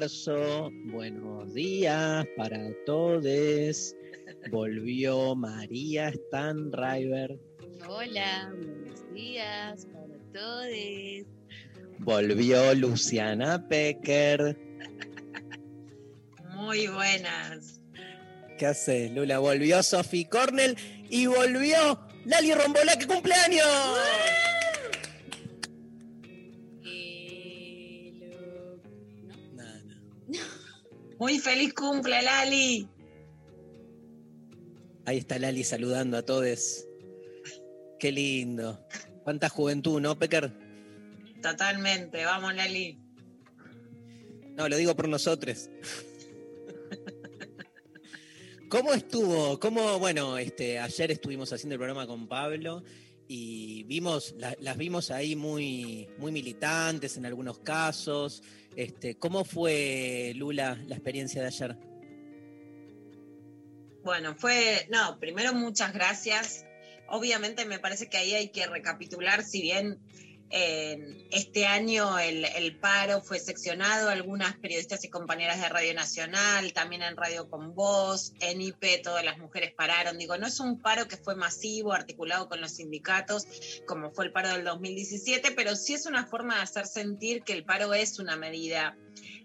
marzo. Buenos días para todos. Volvió María Stanriver. Hola, buenos días para todos. Volvió Luciana Pecker. Muy buenas. ¿Qué haces, Lula? Volvió Sophie Cornell y volvió Lali Rombolá, que cumpleaños. Muy feliz cumple, Lali. Ahí está Lali saludando a todos. Qué lindo. Cuánta juventud, ¿no, Pecker? Totalmente, vamos, Lali. No, lo digo por nosotros. ¿Cómo estuvo? ¿Cómo, bueno, este, ayer estuvimos haciendo el programa con Pablo y vimos, la- las vimos ahí muy, muy militantes en algunos casos. Este, ¿Cómo fue, Lula, la experiencia de ayer? Bueno, fue, no, primero muchas gracias. Obviamente me parece que ahí hay que recapitular, si bien este año el, el paro fue seccionado, algunas periodistas y compañeras de Radio Nacional, también en Radio Con Voz, en IP, todas las mujeres pararon. Digo, no es un paro que fue masivo, articulado con los sindicatos, como fue el paro del 2017, pero sí es una forma de hacer sentir que el paro es una medida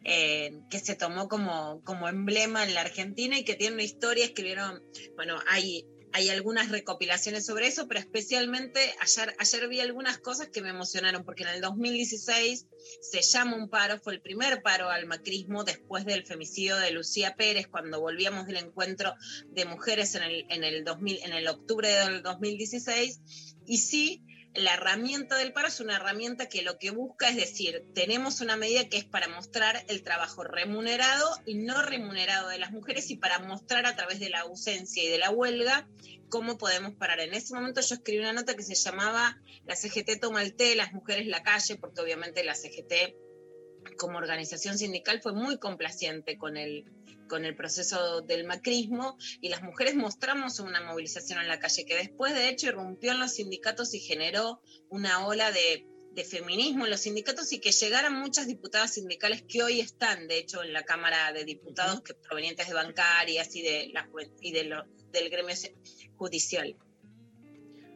eh, que se tomó como, como emblema en la Argentina y que tiene una historia, escribieron, bueno, hay, hay algunas recopilaciones sobre eso, pero especialmente ayer, ayer vi algunas cosas que me emocionaron, porque en el 2016 se llama un paro, fue el primer paro al macrismo después del femicidio de Lucía Pérez, cuando volvíamos del encuentro de mujeres en el, en el, 2000, en el octubre del 2016, y sí, la herramienta del paro es una herramienta que lo que busca es decir, tenemos una medida que es para mostrar el trabajo remunerado y no remunerado de las mujeres y para mostrar a través de la ausencia y de la huelga cómo podemos parar. En ese momento yo escribí una nota que se llamaba La CGT toma el té, las mujeres la calle, porque obviamente la CGT como organización sindical fue muy complaciente con el, con el proceso del macrismo y las mujeres mostramos una movilización en la calle que después de hecho irrumpió en los sindicatos y generó una ola de, de feminismo en los sindicatos y que llegaran muchas diputadas sindicales que hoy están de hecho en la Cámara de Diputados que provenientes de bancarias y, de la, y de lo- del gremio judicial.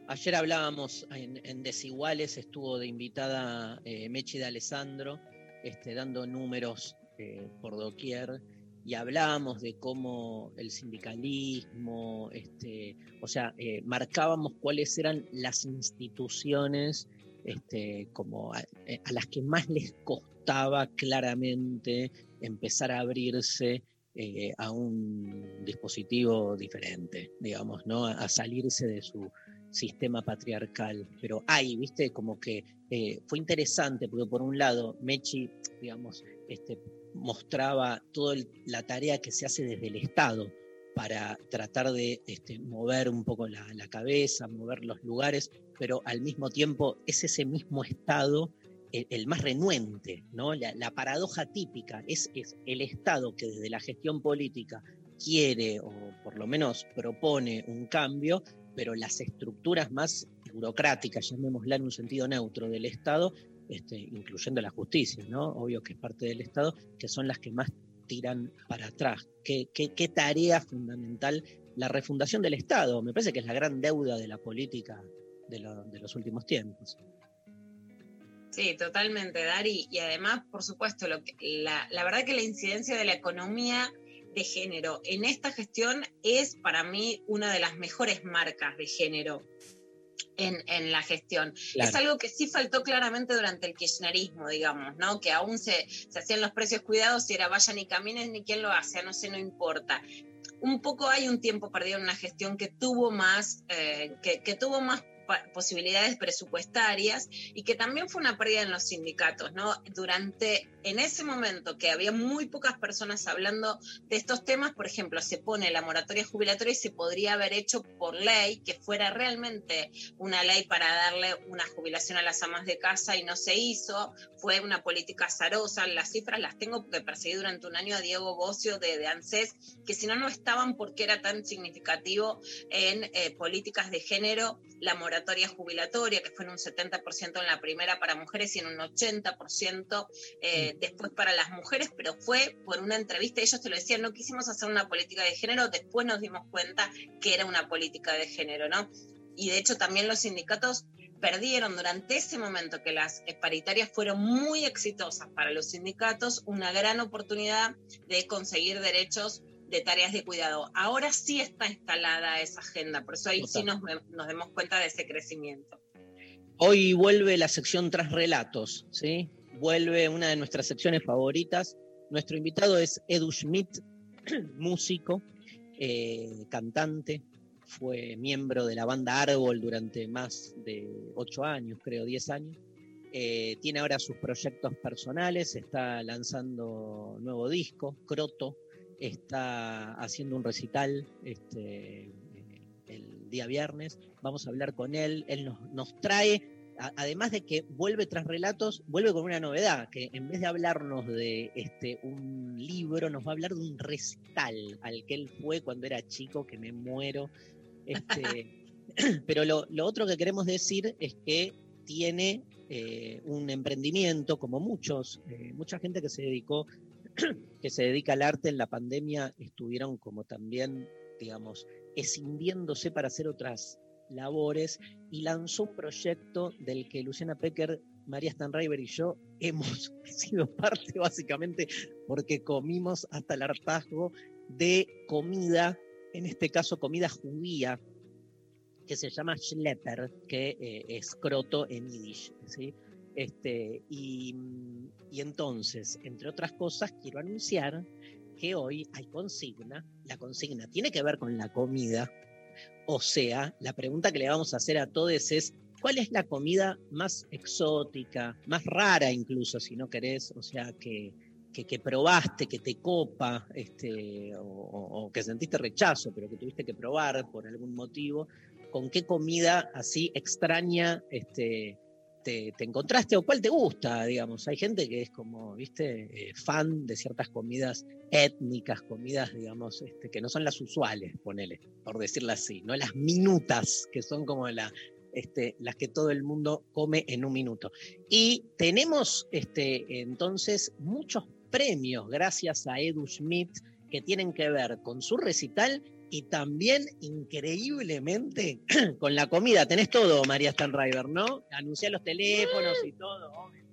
Ayer hablábamos en, en Desiguales, estuvo de invitada eh, Mechi de Alessandro, este, dando números eh, por doquier, y hablábamos de cómo el sindicalismo, este, o sea, eh, marcábamos cuáles eran las instituciones este, como a, eh, a las que más les costaba claramente empezar a abrirse eh, a un dispositivo diferente, digamos, ¿no? A, salirse de su sistema patriarcal. Pero hay, viste, como que fue interesante, porque por un lado, Mechi, digamos, este, mostraba toda la tarea que se hace desde el Estado para tratar de este, mover un poco la, cabeza, mover los lugares, pero al mismo tiempo es ese mismo Estado el, más renuente, ¿no? La, la paradoja típica es, es, el Estado que desde la gestión política quiere o por lo menos propone un cambio, pero las estructuras más burocráticas, llamémosla en un sentido neutro del Estado, este, incluyendo la justicia, ¿no? Obvio que es parte del Estado, que son las que más tiran para atrás. ¿Qué, tarea fundamental? La refundación del Estado, me parece que es la gran deuda de la política de, lo, de los últimos tiempos. Sí, totalmente, Dari. Y además, por supuesto, la verdad que la incidencia de la economía de género en esta gestión es para mí una de las mejores marcas de género en, en la gestión. Claro. Es algo que sí faltó claramente durante el kirchnerismo, digamos, ¿no? Que aún se, se hacían los precios cuidados y era vayan y caminen ni quién lo hace, no sé, no importa. Un poco hay un tiempo perdido en una gestión que tuvo más, eh, que, que tuvo más posibilidades presupuestarias y que también fue una pérdida en los sindicatos, ¿no? Durante, en ese momento que había muy pocas personas hablando de estos temas, por ejemplo, se pone la moratoria jubilatoria y se podría haber hecho por ley, que fuera realmente una ley para darle una jubilación a las amas de casa y no se hizo, fue una política azarosa, las cifras las tengo porque perseguí durante un año a Diego Bocio de, de ANSES, que si no, no estaban porque era tan significativo en eh, políticas de género la moratoria jubilatoria, que fue en un 70% en la primera para mujeres y en un 80% eh, después para las mujeres, pero fue por una entrevista, ellos te lo decían, no quisimos hacer una política de género, después nos dimos cuenta que era una política de género, ¿no? Y de hecho también los sindicatos perdieron durante ese momento que las paritarias fueron muy exitosas para los sindicatos, una gran oportunidad de conseguir derechos de tareas de cuidado. Ahora sí está instalada esa agenda, por eso ahí sí nos, nos demos cuenta de ese crecimiento. Hoy vuelve la sección tras relatos, ¿sí? Vuelve una de nuestras secciones favoritas. Nuestro invitado es Edu Schmidt, músico, eh, cantante, fue miembro de la banda Árbol durante más de ocho años, creo, diez años. Eh, tiene ahora sus proyectos personales, está lanzando nuevo disco, Croto, está haciendo un recital este, eh, el día viernes. Vamos a hablar con él, él nos, nos trae además de que vuelve tras relatos, vuelve con una novedad, que en vez de hablarnos de este, un libro, nos va a hablar de un recital al que él fue cuando era chico, que me muero. Este, pero lo, lo otro que queremos decir es que tiene eh, un emprendimiento, como muchos, eh, mucha gente que se dedicó, que se dedica al arte en la pandemia, estuvieron como también, digamos, escindiéndose para hacer otras labores y lanzó un proyecto del que Luciana Pecker, María Stanriver y yo hemos sido parte básicamente porque comimos hasta el hartazgo de comida, en este caso comida judía, que se llama Schlepper, que eh, es croto en yiddish. ¿sí? Este, y, y entonces, entre otras cosas, quiero anunciar que hoy hay consigna. La consigna tiene que ver con la comida, o sea, la pregunta que le vamos a hacer a todos es, ¿cuál es la comida más exótica, más rara incluso, si no querés? O sea, que, que, probaste, que te copa, este, o que sentiste rechazo, pero que tuviste que probar por algún motivo. ¿Con qué comida así extraña este, te, te encontraste o cuál te gusta? Digamos, hay gente que es como, viste, eh, fan de ciertas comidas étnicas, comidas, digamos, este, que no son las usuales, ponele, por decirlo así, no las minutas, que son como la, este, las que todo el mundo come en un minuto. Y tenemos este, entonces muchos premios gracias a Edu Schmidt que tienen que ver con su recital y también increíblemente con la comida. Tenés todo, María Stanriver, ¿no? Anuncié los teléfonos y todo. obvio.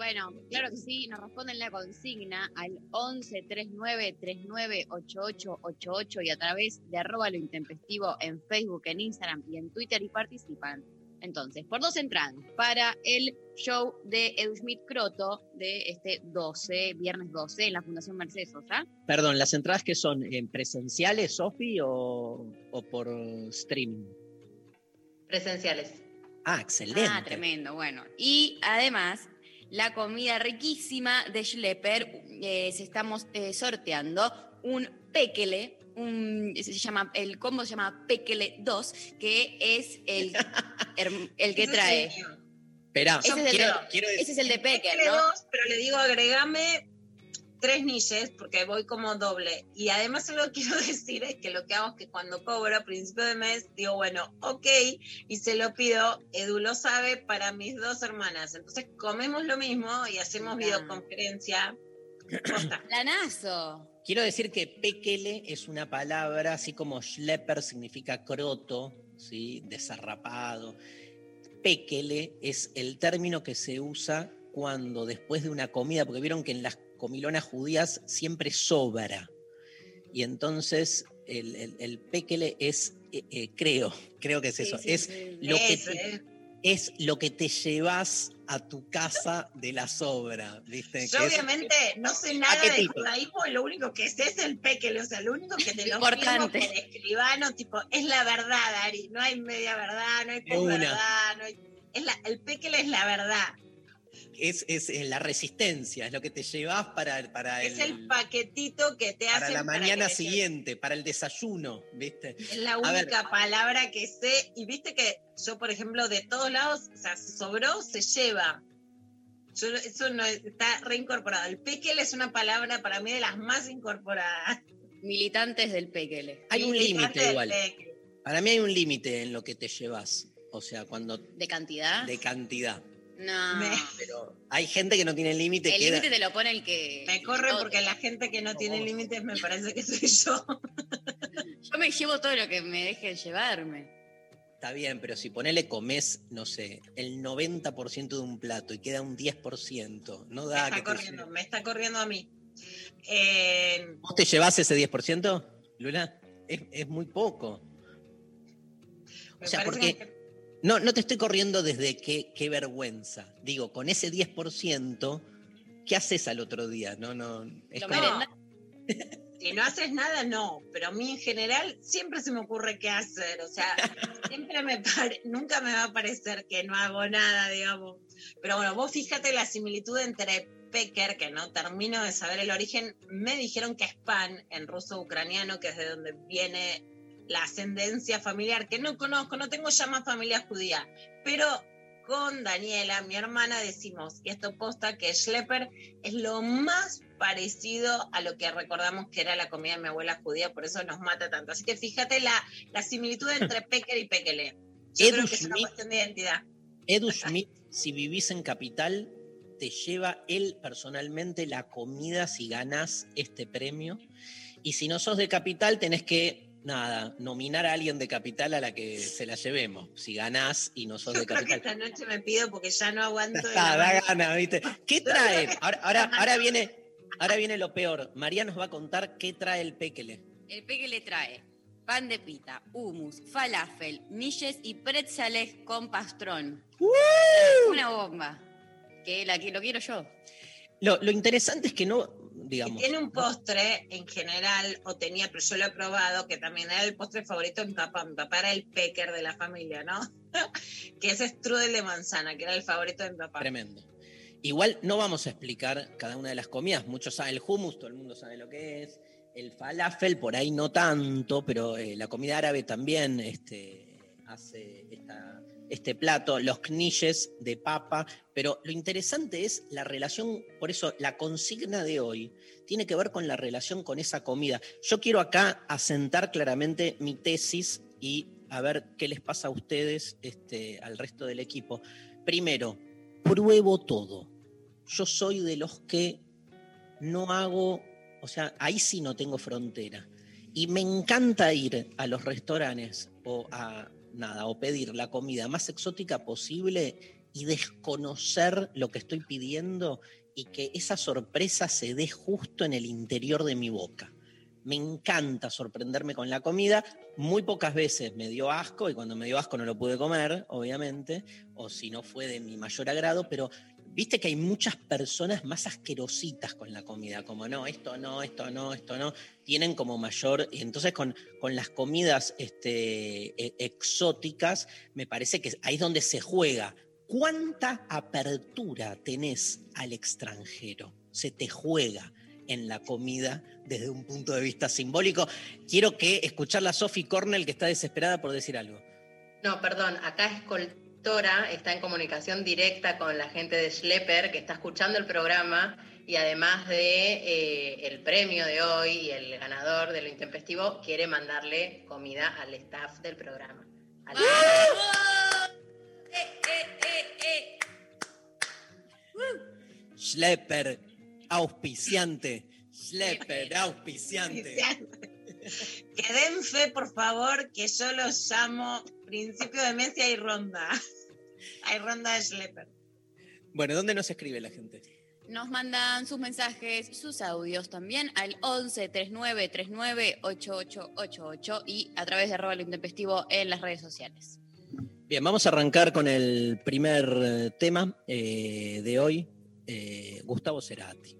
Bueno, claro que sí, nos responden la consigna al 11 39 39 88 88 y a través de arroba lo intempestivo en Facebook, en Instagram y en Twitter y participan. Entonces, por dos entradas para el show de Edu Schmidt Croto de este 12, viernes 12, en la Fundación Mercedes Sosa. Perdón, ¿las entradas que son en presenciales, Sofi, o, o por streaming? Presenciales. Ah, excelente. Ah, tremendo, bueno. Y además, la comida riquísima de Schlepper, eh, se estamos eh, sorteando un pekele, un, se llama, el combo se llama pekele 2, que es el, el que trae. mío. Esperá, Ese es el quiero, de- quiero decir- Ese es el de Pecker, ¿no? dos, pero le digo agregame tres niches porque voy como doble. Y además lo que quiero decir es que lo que hago es que cuando cobro a principio de mes, digo, bueno, ok, y se lo pido, Edu lo sabe, para mis dos hermanas. Entonces comemos lo mismo y hacemos videoconferencia. Planazo. Quiero decir que pekele es una palabra, así como schlepper significa croto, ¿sí? desarrapado. péquele es el término que se usa cuando después de una comida, porque vieron que en las comilonas judías siempre sobra. Y entonces el, el, el péquele es, eh, eh, creo, creo que es Sí, eso, sí, es, sí. Lo que te- eh. es lo que te llevas a tu casa de la sobra, ¿viste? Yo Que es- obviamente no sé nada de judaísmo, y lo único que sé es el pequele, o sea, lo único que te lo Importante. firmo por escribano, tipo, es la verdad, Ari, no hay media verdad, no hay una. verdad, no hay... Es la, el pequele es la verdad, es, es, eh, la resistencia, es lo que te llevas para, para, es el el, paquetito que te para hacen la mañana siguiente, para el desayuno, ¿viste? Es la única palabra que sé. Y viste que yo, por ejemplo, de todos lados, o sea, si sobró, se lleva. Yo, eso no está reincorporado. El pequel es una palabra para mí de las más incorporadas. Militantes del Pekele. Hay un límite igual. Para mí hay un límite en lo que te llevas, o sea, cuando ¿De cantidad? de cantidad. No. Me- Pero hay gente que no tiene límite. El límite te lo pone el que. Me corre porque la gente que no tiene límites me parece que soy yo. Yo me llevo todo lo que me dejen llevarme. Está bien, pero si ponele comes, no sé, el 90% de un plato y queda un 10%, no Me da está que corriendo, me está corriendo a mí. Eh, ¿Vos te llevas ese 10%, Lula? Es, es muy poco. me O sea, porque que- no, no te estoy corriendo desde qué, qué vergüenza. Digo, con ese 10%, ¿qué haces al otro día? No, no. Es como- Si no haces nada, no. Pero a mí en general siempre se me ocurre qué hacer. O sea, siempre me pare- nunca me va a parecer que no hago nada, digamos. Pero bueno, vos fíjate la similitud entre Peker, que no termino de saber el origen. Me dijeron que es pan en ruso-ucraniano, que es de donde viene la ascendencia familiar, que no conozco, no tengo ya más familia judía. Pero con Daniela, mi hermana, decimos, y esto posta, que Schlepper es lo más parecido a lo que recordamos que era la comida de mi abuela judía, por eso nos mata tanto. Así que fíjate la, la similitud entre Peker y Pekele. Yo Edu creo que es una cuestión de identidad. Edu Schmidt, si vivís en Capital, te lleva él personalmente la comida si ganás este premio. Y si no sos de Capital, tenés que, nada, nominar a alguien de Capital a la que se la llevemos. Si ganás y no sos Yo de creo que Capital. esta noche me pido porque ya no aguanto. de Está, da gana, ¿viste? ¿Qué trae? Ahora, ahora, ahora viene, ahora viene lo peor. María nos va a contar qué trae el péquele. El Pekele trae pan de pita, hummus, falafel, milles y pretzels con pastrón. Una bomba. Que la que lo quiero yo. Lo, lo interesante es que no, Y digamos, tiene un postre en general, o tenía, pero yo lo he probado, que también era el postre favorito de mi papá. Mi papá era el pecker de la familia, ¿no? que es strudel de manzana, que era el favorito de mi papá. Tremendo. Igual no vamos a explicar cada una de las comidas. Muchos saben el hummus, todo el mundo sabe lo que es. El falafel, por ahí no tanto, pero eh, la comida árabe también este, hace este plato. Los knishes de papa. Pero lo interesante es la relación, por eso la consigna de hoy tiene que ver con la relación con esa comida. Yo quiero acá asentar claramente mi tesis y a ver qué les pasa a ustedes, este, al resto del equipo. Primero, pruebo todo. Yo soy de los que no hago, o sea, ahí sí no tengo frontera. Y me encanta ir a los restaurantes o a nada, o pedir la comida más exótica posible y desconocer lo que estoy pidiendo y que esa sorpresa se dé justo en el interior de mi boca. Me encanta sorprenderme con la comida. Muy pocas veces me dio asco y cuando me dio asco no lo pude comer, obviamente, o si no fue de mi mayor agrado, pero viste que hay muchas personas más asquerositas con la comida, como no, esto no, esto no, esto no, tienen como mayor, y entonces con, con las comidas este, e- exóticas, me parece que ahí es donde se juega. ¿Cuánta apertura tenés al extranjero? Se te juega en la comida desde un punto de vista simbólico. Quiero que escucharla a Sophie Cornell, que está desesperada por decir algo. No, perdón, acá es Coltora, está en comunicación directa con la gente de Schlepper que está escuchando el programa y además de eh, el premio de hoy y el ganador de lo intempestivo, quiere mandarle comida al staff del programa. Al- Eh, eh, eh, eh. Schlepper, auspiciante. Schlepper, auspiciante. Que den fe, por favor, que yo los llamo principio de Mesia y Ronda. Hay ronda de Schlepper. Bueno, ¿dónde nos escribe la gente? Nos mandan sus mensajes, sus audios también al 11 39 39 8888 y a través de arroba lo intempestivo en las redes sociales. Bien, vamos a arrancar con el primer eh, tema eh, de hoy, eh, Gustavo Cerati,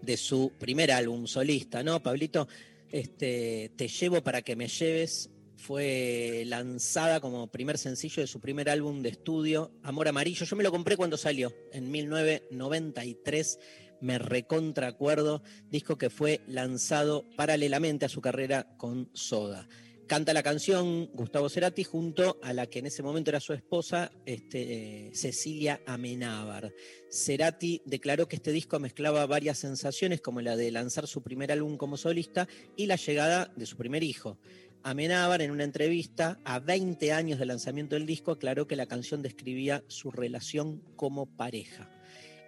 de su primer álbum solista, ¿no, Pablito? Este, Te llevo para que me lleves fue lanzada como primer sencillo de su primer álbum de estudio, Amor Amarillo. Yo me lo compré cuando salió, en 1993, me recontra acuerdo, disco que fue lanzado paralelamente a su carrera con Soda. Canta la canción Gustavo Cerati junto a la que en ese momento era su esposa, este, eh, Cecilia Amenábar. Cerati declaró que este disco mezclaba varias sensaciones, como la de lanzar su primer álbum como solista y la llegada de su primer hijo. Amenábar, en una entrevista a 20 años del lanzamiento del disco, aclaró que la canción describía su relación como pareja.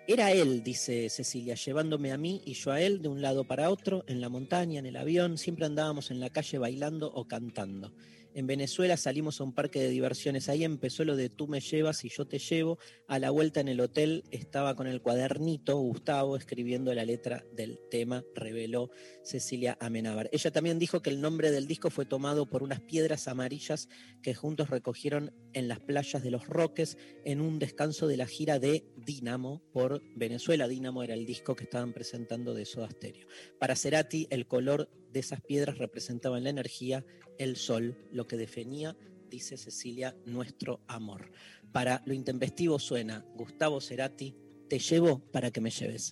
Era él, dice Cecilia, llevándome a mí y yo a él de un lado para otro, en la montaña, en el avión, siempre andábamos en la calle bailando o cantando. En Venezuela salimos a un parque de diversiones. Ahí empezó lo de tú me llevas y yo te llevo. A la vuelta en el hotel estaba con el cuadernito Gustavo escribiendo la letra del tema, reveló Cecilia Amenábar. Ella también dijo que el nombre del disco fue tomado por unas piedras amarillas que juntos recogieron en las playas de Los Roques en un descanso de la gira de Dínamo por Venezuela. Dínamo era el disco que estaban presentando de Soda Stereo. Para Cerati, el color de esas piedras representaba la energía, el sol, lo que definía, dice Cecilia, nuestro amor. Para lo intempestivo suena Gustavo Cerati, te llevo para que me lleves.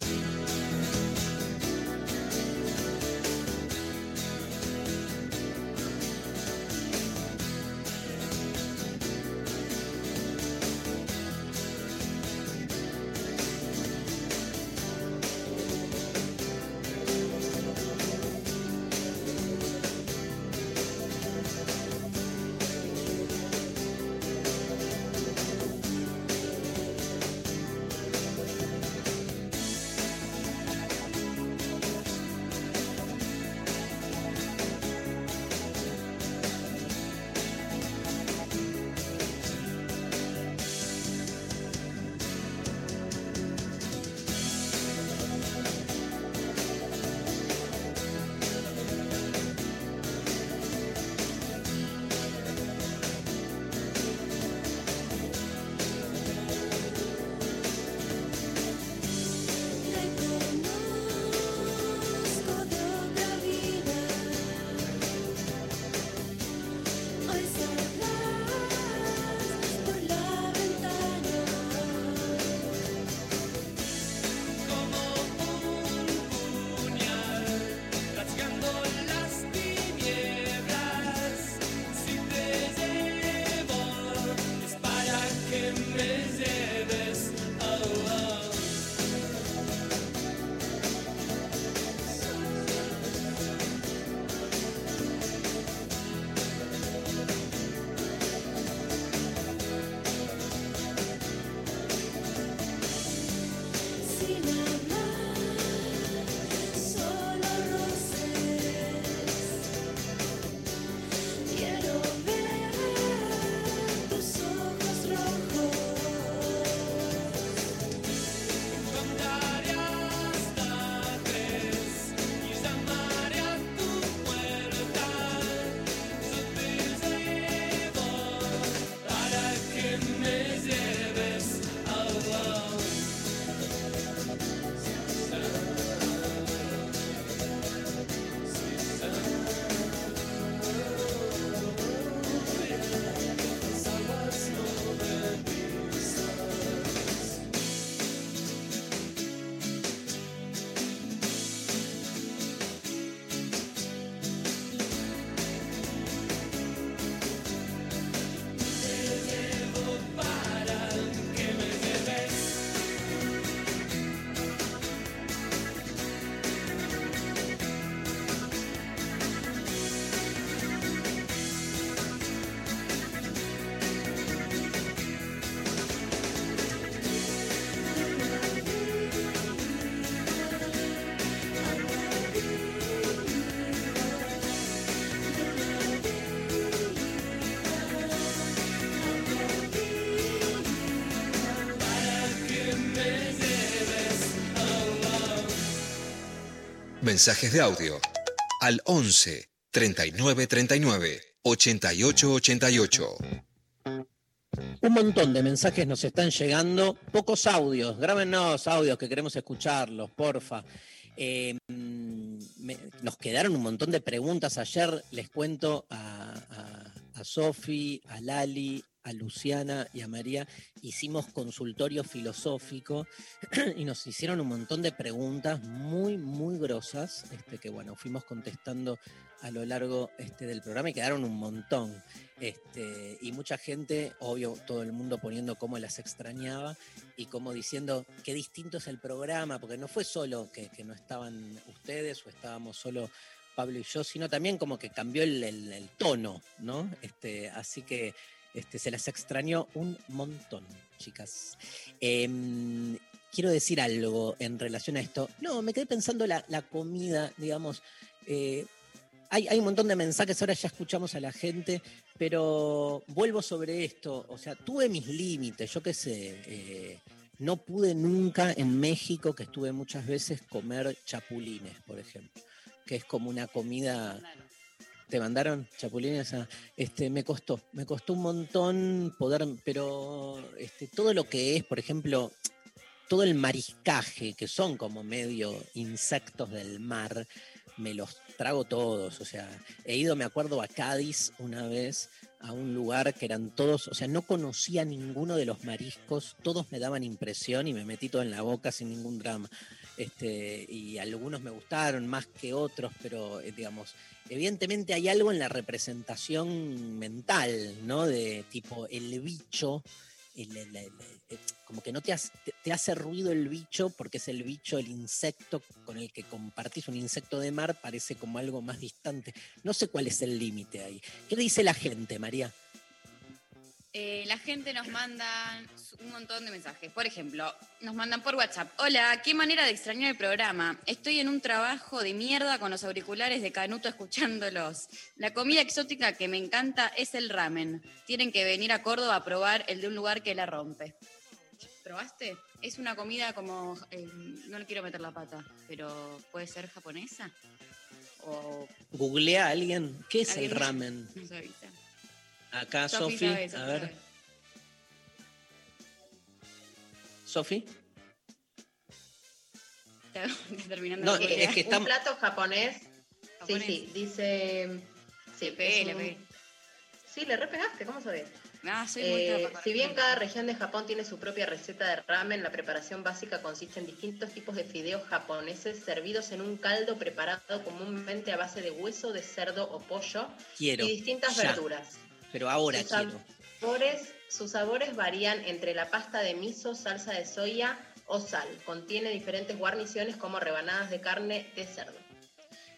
Mensajes de audio al 11 39 39 88 88. Un montón de mensajes nos están llegando, pocos audios, grábenos audios que queremos escucharlos, porfa. Eh, me- nos quedaron un montón de preguntas ayer, les cuento a, a, a Sofi, a Lali, a Luciana y a María, hicimos consultorio filosófico y nos hicieron un montón de preguntas muy, muy grosas, este, que bueno, fuimos contestando a lo largo este, del programa y quedaron un montón. Este, y mucha gente, obvio, todo el mundo poniendo cómo las extrañaba y como diciendo qué distinto es el programa, porque no fue solo que, no estaban ustedes o estábamos solo Pablo y yo, sino también como que cambió el, tono, ¿no? Así que este, se las extrañó un montón, chicas. Em, quiero decir algo en relación a esto. No, me quedé pensando la, la comida, digamos. eh, hay, hay un montón de mensajes, ahora ya escuchamos a la gente, pero vuelvo sobre esto. O sea, tuve mis límites, yo qué sé. eh, no pude nunca en México, que estuve muchas veces, comer chapulines, por ejemplo, que es como una comida. ¿Te mandaron chapulines? Ah, este, me costó, me costó un montón poder, pero este, todo lo que es, por ejemplo, todo el mariscaje, que son como medio insectos del mar, me los trago todos. O sea, he ido, me acuerdo, a Cádiz una vez, a un lugar que eran todos, o sea, no conocía ninguno de los mariscos, todos me daban impresión y me metí todo en la boca sin ningún drama. Este, y algunos me gustaron más que otros, pero eh, digamos, evidentemente hay algo en la representación mental, ¿no? De tipo el bicho, el- como que no te hace, te hace ruido el bicho porque es el bicho, el insecto con el que compartís un insecto de mar, parece como algo más distante. No sé cuál es el límite ahí. ¿Qué dice la gente, María? Eh, la gente nos manda un montón de mensajes. Por ejemplo, nos mandan por WhatsApp. Hola, qué manera de extrañar el programa. Estoy en un trabajo de mierda con los auriculares de Canuto escuchándolos. La comida exótica que me encanta es el ramen. Tienen que venir a Córdoba a probar el de un lugar que la rompe. ¿Probaste? Es una comida como... eh, no le quiero meter la pata, pero puede ser japonesa. O... Googlea a alguien. ¿Qué es el ramen? No. Acá, Sofi A ver. Sofi. No, es que Un estamos- plato japonés. Japonés. Sí, sí, dice. Sí, Le pegué, le un- pegué. Sí, le repegaste, ¿cómo sabés? Ah, soy muy Eh, capa- si bien cada región de Japón tiene su propia receta de ramen, la preparación básica consiste en distintos tipos de fideos japoneses servidos en un caldo preparado comúnmente a base de hueso de cerdo o pollo Quiero. y distintas ya, verduras. Pero ahora Sus quiero. sabores, sus sabores varían entre la pasta de miso, salsa de soya o sal. Contiene diferentes guarniciones como rebanadas de carne de cerdo,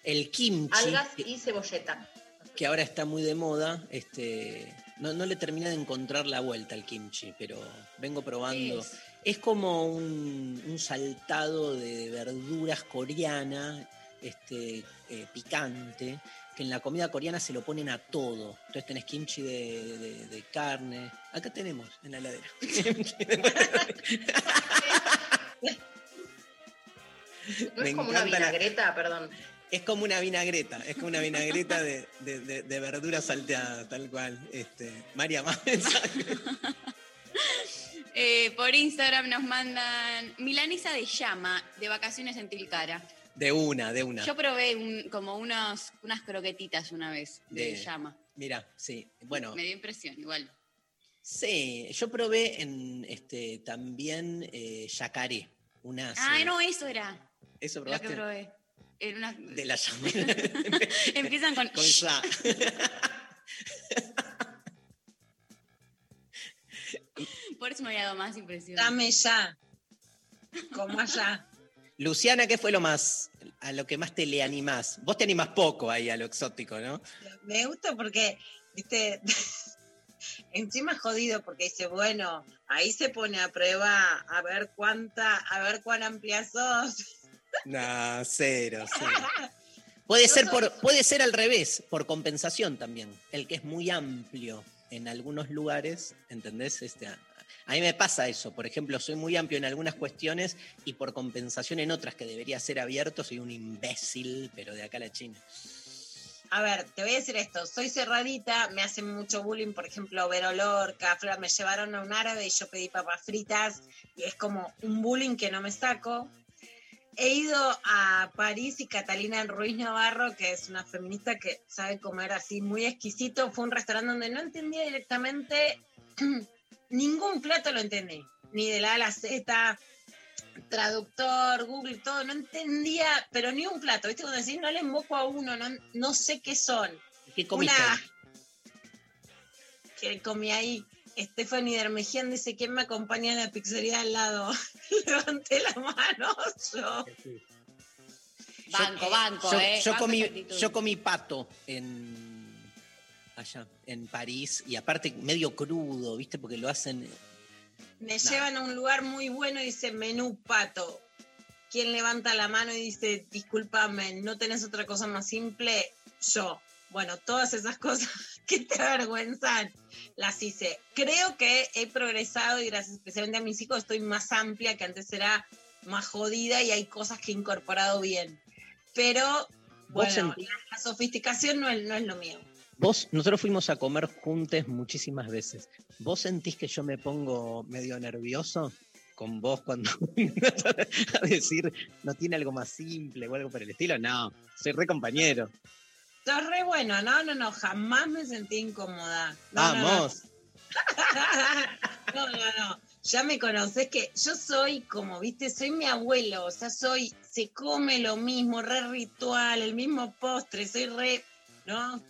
El kimchi, algas que, y cebolleta. que ahora está muy de moda, este, no, no le terminé de encontrar la vuelta al kimchi, pero vengo probando. Es- Es como un, un saltado de verduras coreana, este, eh, picante, que en la comida coreana se lo ponen a todo. Entonces tenés kimchi de, de- de carne. Acá tenemos en la heladera. No Me es como una la- vinagreta, perdón. Es como una vinagreta, es como una vinagreta de, de, de- de verduras salteadas, tal cual. Este, María, más mensajes. Eh, por Instagram nos mandan milanesa de llama de vacaciones en Tilcara. De una, de una. Yo probé un- como unos, unas croquetitas una vez de, De- llama. Mira, sí. Bueno, Me dio impresión, igual. sí, yo probé en este también eh, yacaré. Unas, Ah, eh, no, eso era ¿Eso lo que probaste? probé. Era una- De la llama. Empiezan con... Con ya. Por eso me había dado más impresión. Dame ya. Como allá. Luciana, ¿qué fue lo más, a lo que más te le animás? Vos te animás poco ahí a lo exótico, ¿no? Me gusta porque, viste, encima jodido porque dice, bueno, ahí se pone a prueba a ver cuánta, a ver cuán amplia sos. No, cero, cero. Puede ser, por, puede ser al revés, por compensación también. El que es muy amplio en algunos lugares, ¿entendés? Este, a, mí me pasa eso, por ejemplo, soy muy amplio en algunas cuestiones y por compensación en otras que debería ser abierto, soy un imbécil, pero de acá a la China. A ver, te voy a decir esto, soy cerradita, me hacen mucho bullying, por ejemplo, Vero Lorca, Flor, me llevaron a un árabe y yo pedí papas fritas y es como un bullying que no me saco. He ido a París y Catalina Ruiz Navarro, que es una feminista que sabe comer así muy exquisito, fue un restaurante donde no entendía directamente ningún plato lo entendí, ni de la A a la Z, traductor, Google, todo, no entendía, pero ni un plato, ¿viste? Cuando decís, no le invoco a uno, no, no sé qué son. ¿Qué comiste? Una que comí ahí. Stephanie Dermejian dice, ¿quién me acompaña en la pizzería al lado? Levanté la mano yo. Banco, banco, Yo, ¿eh? yo Banco comí, yo comí pato en allá, en París, y aparte medio crudo, ¿viste? Porque lo hacen. Me llevan a un lugar muy bueno y dice, menú pato. ¿Quién levanta la mano y dice, discúlpame, no tenés otra cosa más simple? Yo. Bueno, todas esas cosas que te avergüenzan, las hice. Creo que he progresado y gracias especialmente a mis hijos estoy más amplia, que antes era más jodida y hay cosas que he incorporado bien. Pero, bueno, la, la sofisticación no es, no es lo mío. Vos, nosotros fuimos a comer juntos muchísimas veces. ¿Vos sentís que yo me pongo medio nervioso con vos cuando a decir no tiene algo más simple o algo por el estilo? No, soy re compañero. Sos re bueno, no, no, no, jamás me sentí incómoda. No, no, no. Vamos. No, no, no. Ya me conoces que yo soy como, viste, soy mi abuelo, o sea, soy, se come lo mismo, re ritual, el mismo postre, soy re, ¿no?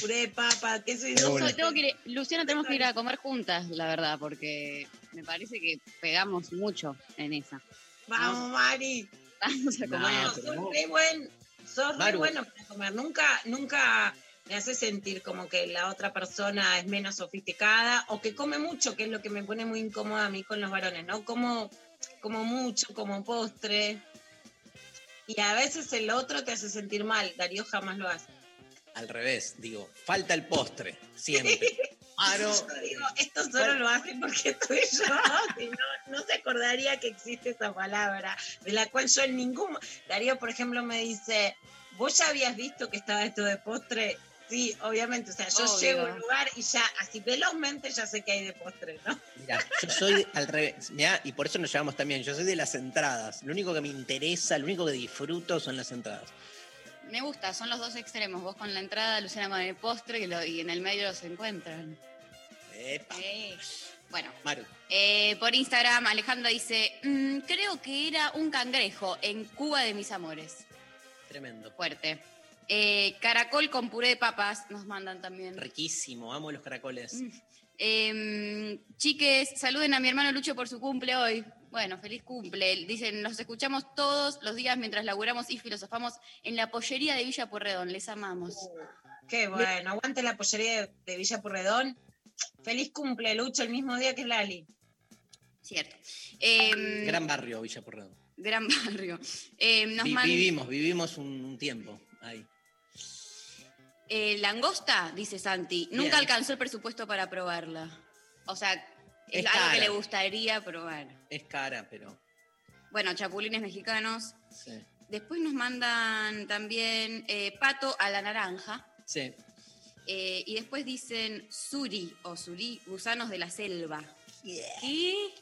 Puré de papa. Tengo que ir- Luciana, tenemos que ir a comer juntas, la verdad, porque me parece que pegamos mucho en esa. Vamos, Mari. Vamos a comer. No, sos re buen, sos re bueno para comer. Nunca, nunca me hace sentir como que la otra persona es menos sofisticada o que come mucho, que es lo que me pone muy incómoda a mí con los varones, ¿no? Como, como mucho, como postre. Y a veces el otro te hace sentir mal. Darío jamás lo hace. Al revés, digo, falta el postre, siempre. Aro, Yo digo, esto solo lo hace porque estoy yo, si no, no se acordaría que existe esa palabra, de la cual yo en ningún... Darío, por ejemplo, me dice, ¿vos ya habías visto que estaba esto de postre? Sí, obviamente, o sea, yo Obvio. llego a un lugar y ya, así velozmente ya sé que hay de postre, ¿no? Mira, yo soy al revés, mirá, y por eso nos llevamos también. Yo soy de las entradas. Lo único que me interesa, lo único que disfruto son las entradas. Me gusta, son los dos extremos. Vos con la entrada, Luciana con el postre y, lo- y en el medio los encuentran. Epa, Eh, Bueno, Maru. eh, por Instagram Alejandra dice, "Mm, creo que era un cangrejo en Cuba de mis amores. Tremendo. Fuerte. Eh, caracol con puré de papas nos mandan también. Riquísimo, amo los caracoles. Mm. Eh, chiques, saluden a mi hermano Lucho por su cumple hoy. Bueno, feliz cumple. Dicen, nos escuchamos todos los días mientras laburamos y filosofamos en la pollería de Villa Porredón. Les amamos. Qué bueno, aguante la pollería de, Villa Purredón. Feliz cumple, Lucho, el mismo día que Lali. Cierto. Eh, Gran barrio, Villa Porredón. gran barrio. Eh, nos Vi- man- vivimos, vivimos un, un tiempo ahí. eh, langosta, dice Santi. Nunca Bien. alcanzó el presupuesto para probarla. O sea, es, Es algo que cara. le gustaría probar. Es cara, pero. Bueno, chapulines mexicanos. Sí. Después nos mandan también eh, pato a la naranja. Sí. Eh, y después dicen suri o suri, gusanos de la selva. ¿Qué?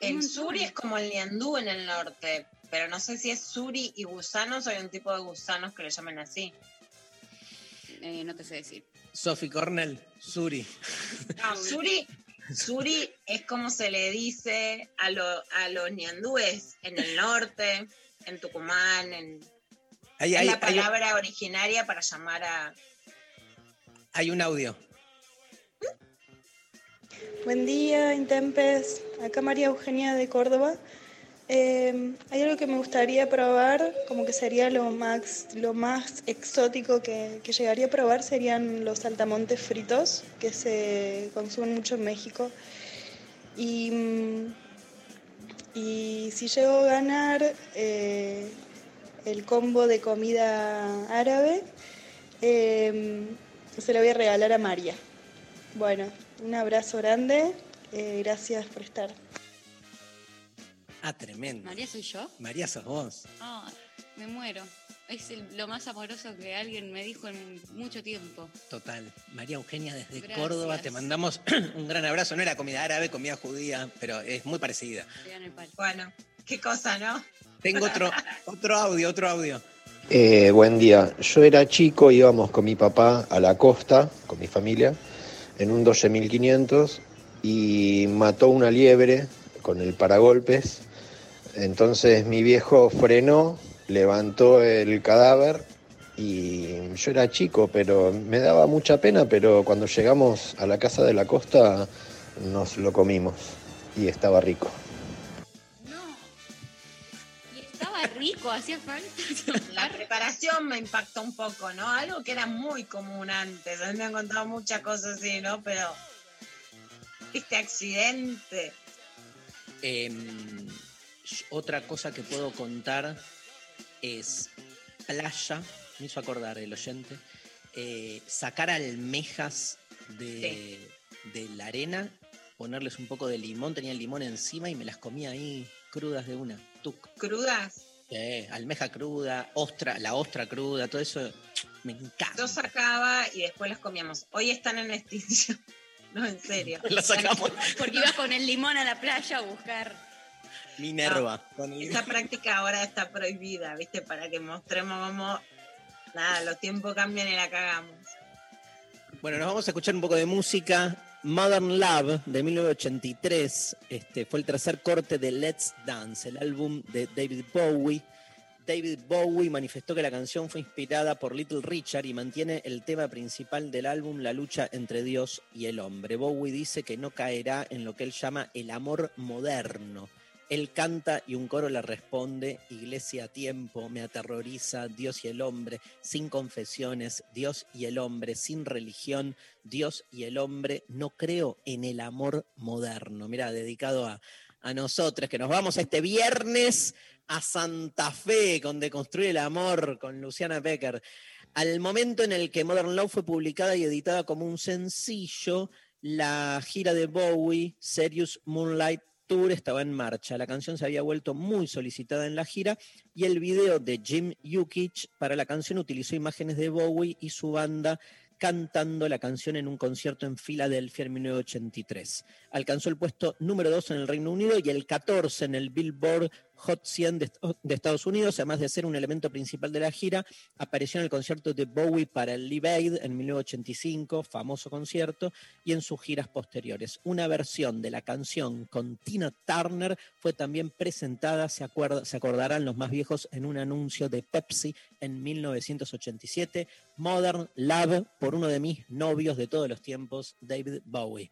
El suri es como el niandú en el norte, pero no sé si es suri y gusanos o hay un tipo de gusanos que le llamen así. Eh, no te sé decir. Sophie Cornell, Suri. No, suri, suri es como se le dice a, lo- a los niandúes en el norte, en Tucumán, en, Hay, es hay- la hay- palabra originaria para llamar a... hay un audio. Buen día, Intempes. Acá María Eugenia de Córdoba. Eh, hay algo que me gustaría probar, como que sería lo más, lo más exótico que, llegaría a probar, serían los saltamontes fritos, que se consumen mucho en México. Y, mm, si llego a ganar eh, el combo de comida árabe, eh, se lo voy a regalar a María. Bueno, un abrazo grande Eh, gracias por estar. Ah, tremendo. María, ¿soy yo? María, sos vos. Ah, me muero. Es el- lo más amoroso que alguien me dijo en mucho tiempo. Total. María Eugenia desde Gracias. Córdoba, te mandamos un gran abrazo. No era comida árabe, comida judía, pero es muy parecida. Bueno, qué cosa, ¿no? Tengo otro, otro audio, otro audio. Eh, buen día. Yo era chico, íbamos con mi papá a la costa, con mi familia, en un 12500 y mató una liebre con el paragolpes. Entonces mi viejo frenó, levantó el cadáver y yo era chico, pero me daba mucha pena, pero cuando llegamos a la casa de la costa nos lo comimos y estaba rico. No. Y estaba rico, hacía falta. La preparación me impactó un poco, ¿no? Algo que era muy común antes. A mí me han contado muchas cosas así, ¿no? Pero este accidente. Sh- otra cosa que puedo contar es playa, me hizo acordar el oyente, eh, sacar almejas de, de la arena, ponerles un poco de limón, tenía el limón encima y me las comía ahí crudas de una. Tuc. Crudas. Eh, almeja cruda, ostra, la ostra cruda, todo eso me encanta. Yo sacaba y después las comíamos. Hoy están en extinción. No, en serio. La sacamos. Porque ibas con el limón a la playa a buscar. Minerva. el- Esa práctica ahora está prohibida, ¿viste? Para que mostremos cómo. Nada, los tiempos cambian y la cagamos. Bueno, nos vamos a escuchar un poco de música. Modern Love de 1983 este, fue el tercer corte de Let's Dance, el álbum de David Bowie. David Bowie manifestó que la canción fue inspirada por Little Richard y mantiene el tema principal del álbum, la lucha entre Dios y el hombre. Bowie dice que no caerá en lo que él llama el amor moderno. Él canta y un coro le responde, Iglesia a tiempo, me aterroriza, Dios y el hombre, sin confesiones, Dios y el hombre, sin religión, Dios y el hombre, no creo en el amor moderno. Mira, dedicado a, a nosotros, que nos vamos este viernes a Santa Fe con Deconstruir el Amor, con Luciana Becker. Al momento en el que Modern Love fue publicada y editada como un sencillo, la gira de Bowie, Serious Moonlight Tour, estaba en marcha. La canción se había vuelto muy solicitada en la gira y el video de Jim Yukich para la canción utilizó imágenes de Bowie y su banda cantando la canción en un concierto en Filadelfia en 1983. Alcanzó el puesto número 2 en el Reino Unido y el 14 en el Billboard Hot 100 de, Estados Unidos, además de ser un elemento principal de la gira, apareció en el concierto de Bowie para el Live Aid en 1985, famoso concierto, y en sus giras posteriores. Una versión de la canción con Tina Turner fue también presentada, se, acuerda, se acordarán los más viejos, en un anuncio de Pepsi en 1987, Modern Love, por uno de mis novios de todos los tiempos, David Bowie.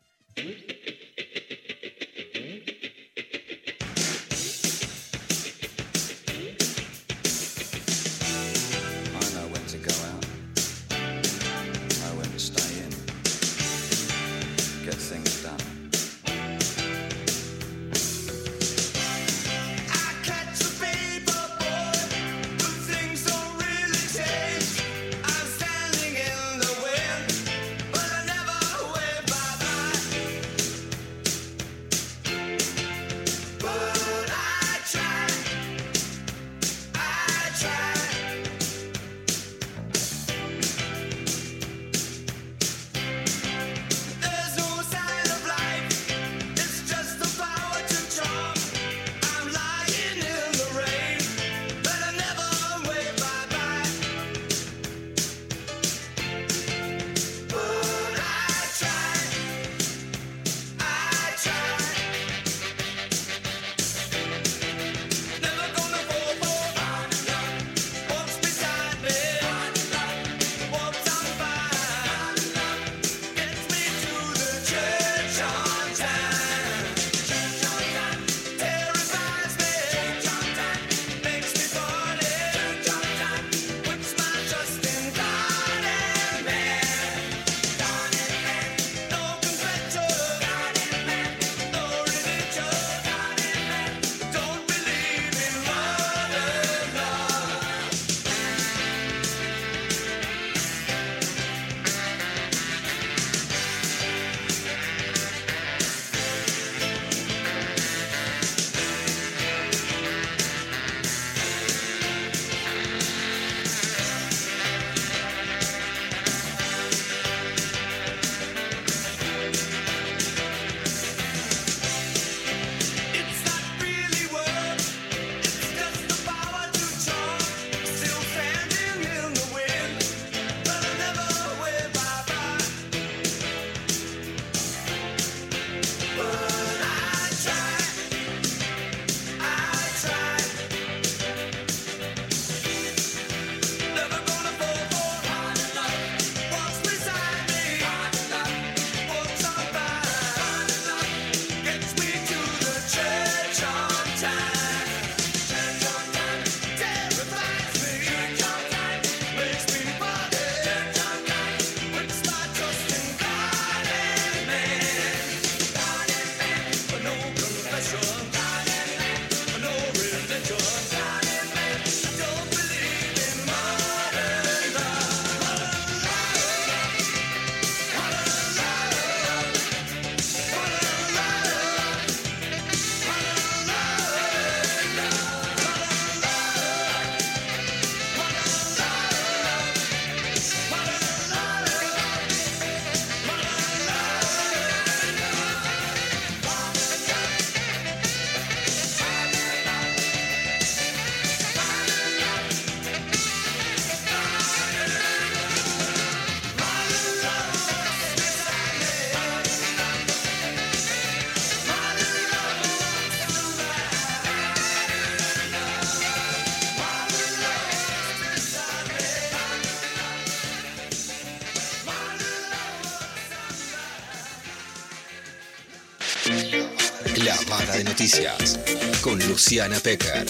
Noticias con Luciana Pecker.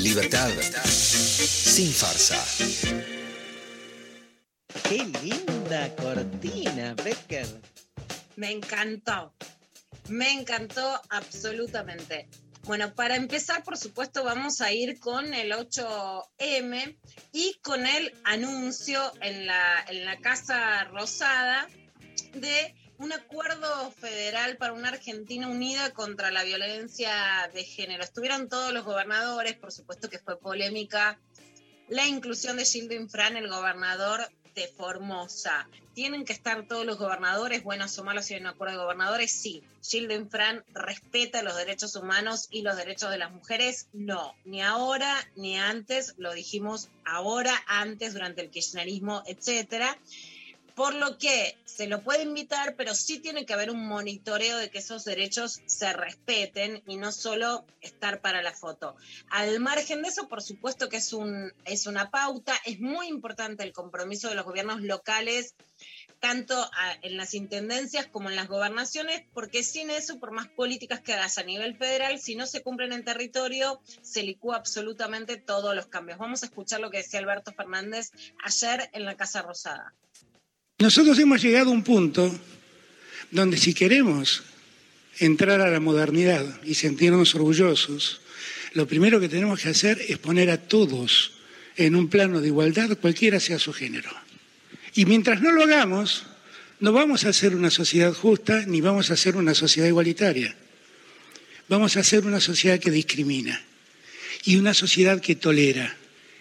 Libertad sin farsa. Qué linda cortina, Becker. Me encantó. Me encantó absolutamente. Bueno, para empezar, por supuesto, vamos a ir con el 8M y con el anuncio en la, en la Casa Rosada de un acuerdo federal para una Argentina unida contra la violencia de género. Estuvieron todos los gobernadores, por supuesto que fue polémica la inclusión de Gildo Infran, el gobernador de Formosa. ¿Tienen que estar todos los gobernadores, buenos o malos, si hay un acuerdo de gobernadores? Sí. Gildo Infran respeta los derechos humanos y los derechos de las mujeres. No, ni ahora ni antes, lo dijimos ahora, antes, durante el kirchnerismo, etcétera. Por lo que se lo puede invitar, pero sí tiene que haber un monitoreo de que esos derechos se respeten y no solo estar para la foto. Al margen de eso, por supuesto que es, un, es una pauta, es muy importante el compromiso de los gobiernos locales, tanto en las intendencias como en las gobernaciones, porque sin eso, por más políticas que hagas a nivel federal, si no se cumplen en territorio, se licúa absolutamente todos los cambios. Vamos a escuchar lo que decía Alberto Fernández ayer en la Casa Rosada. Nosotros hemos llegado a un punto donde si queremos entrar a la modernidad y sentirnos orgullosos, lo primero que tenemos que hacer es poner a todos en un plano de igualdad, cualquiera sea su género. Y mientras no lo hagamos, no vamos a hacer una sociedad justa ni vamos a hacer una sociedad igualitaria. Vamos a hacer una sociedad que discrimina y una sociedad que tolera.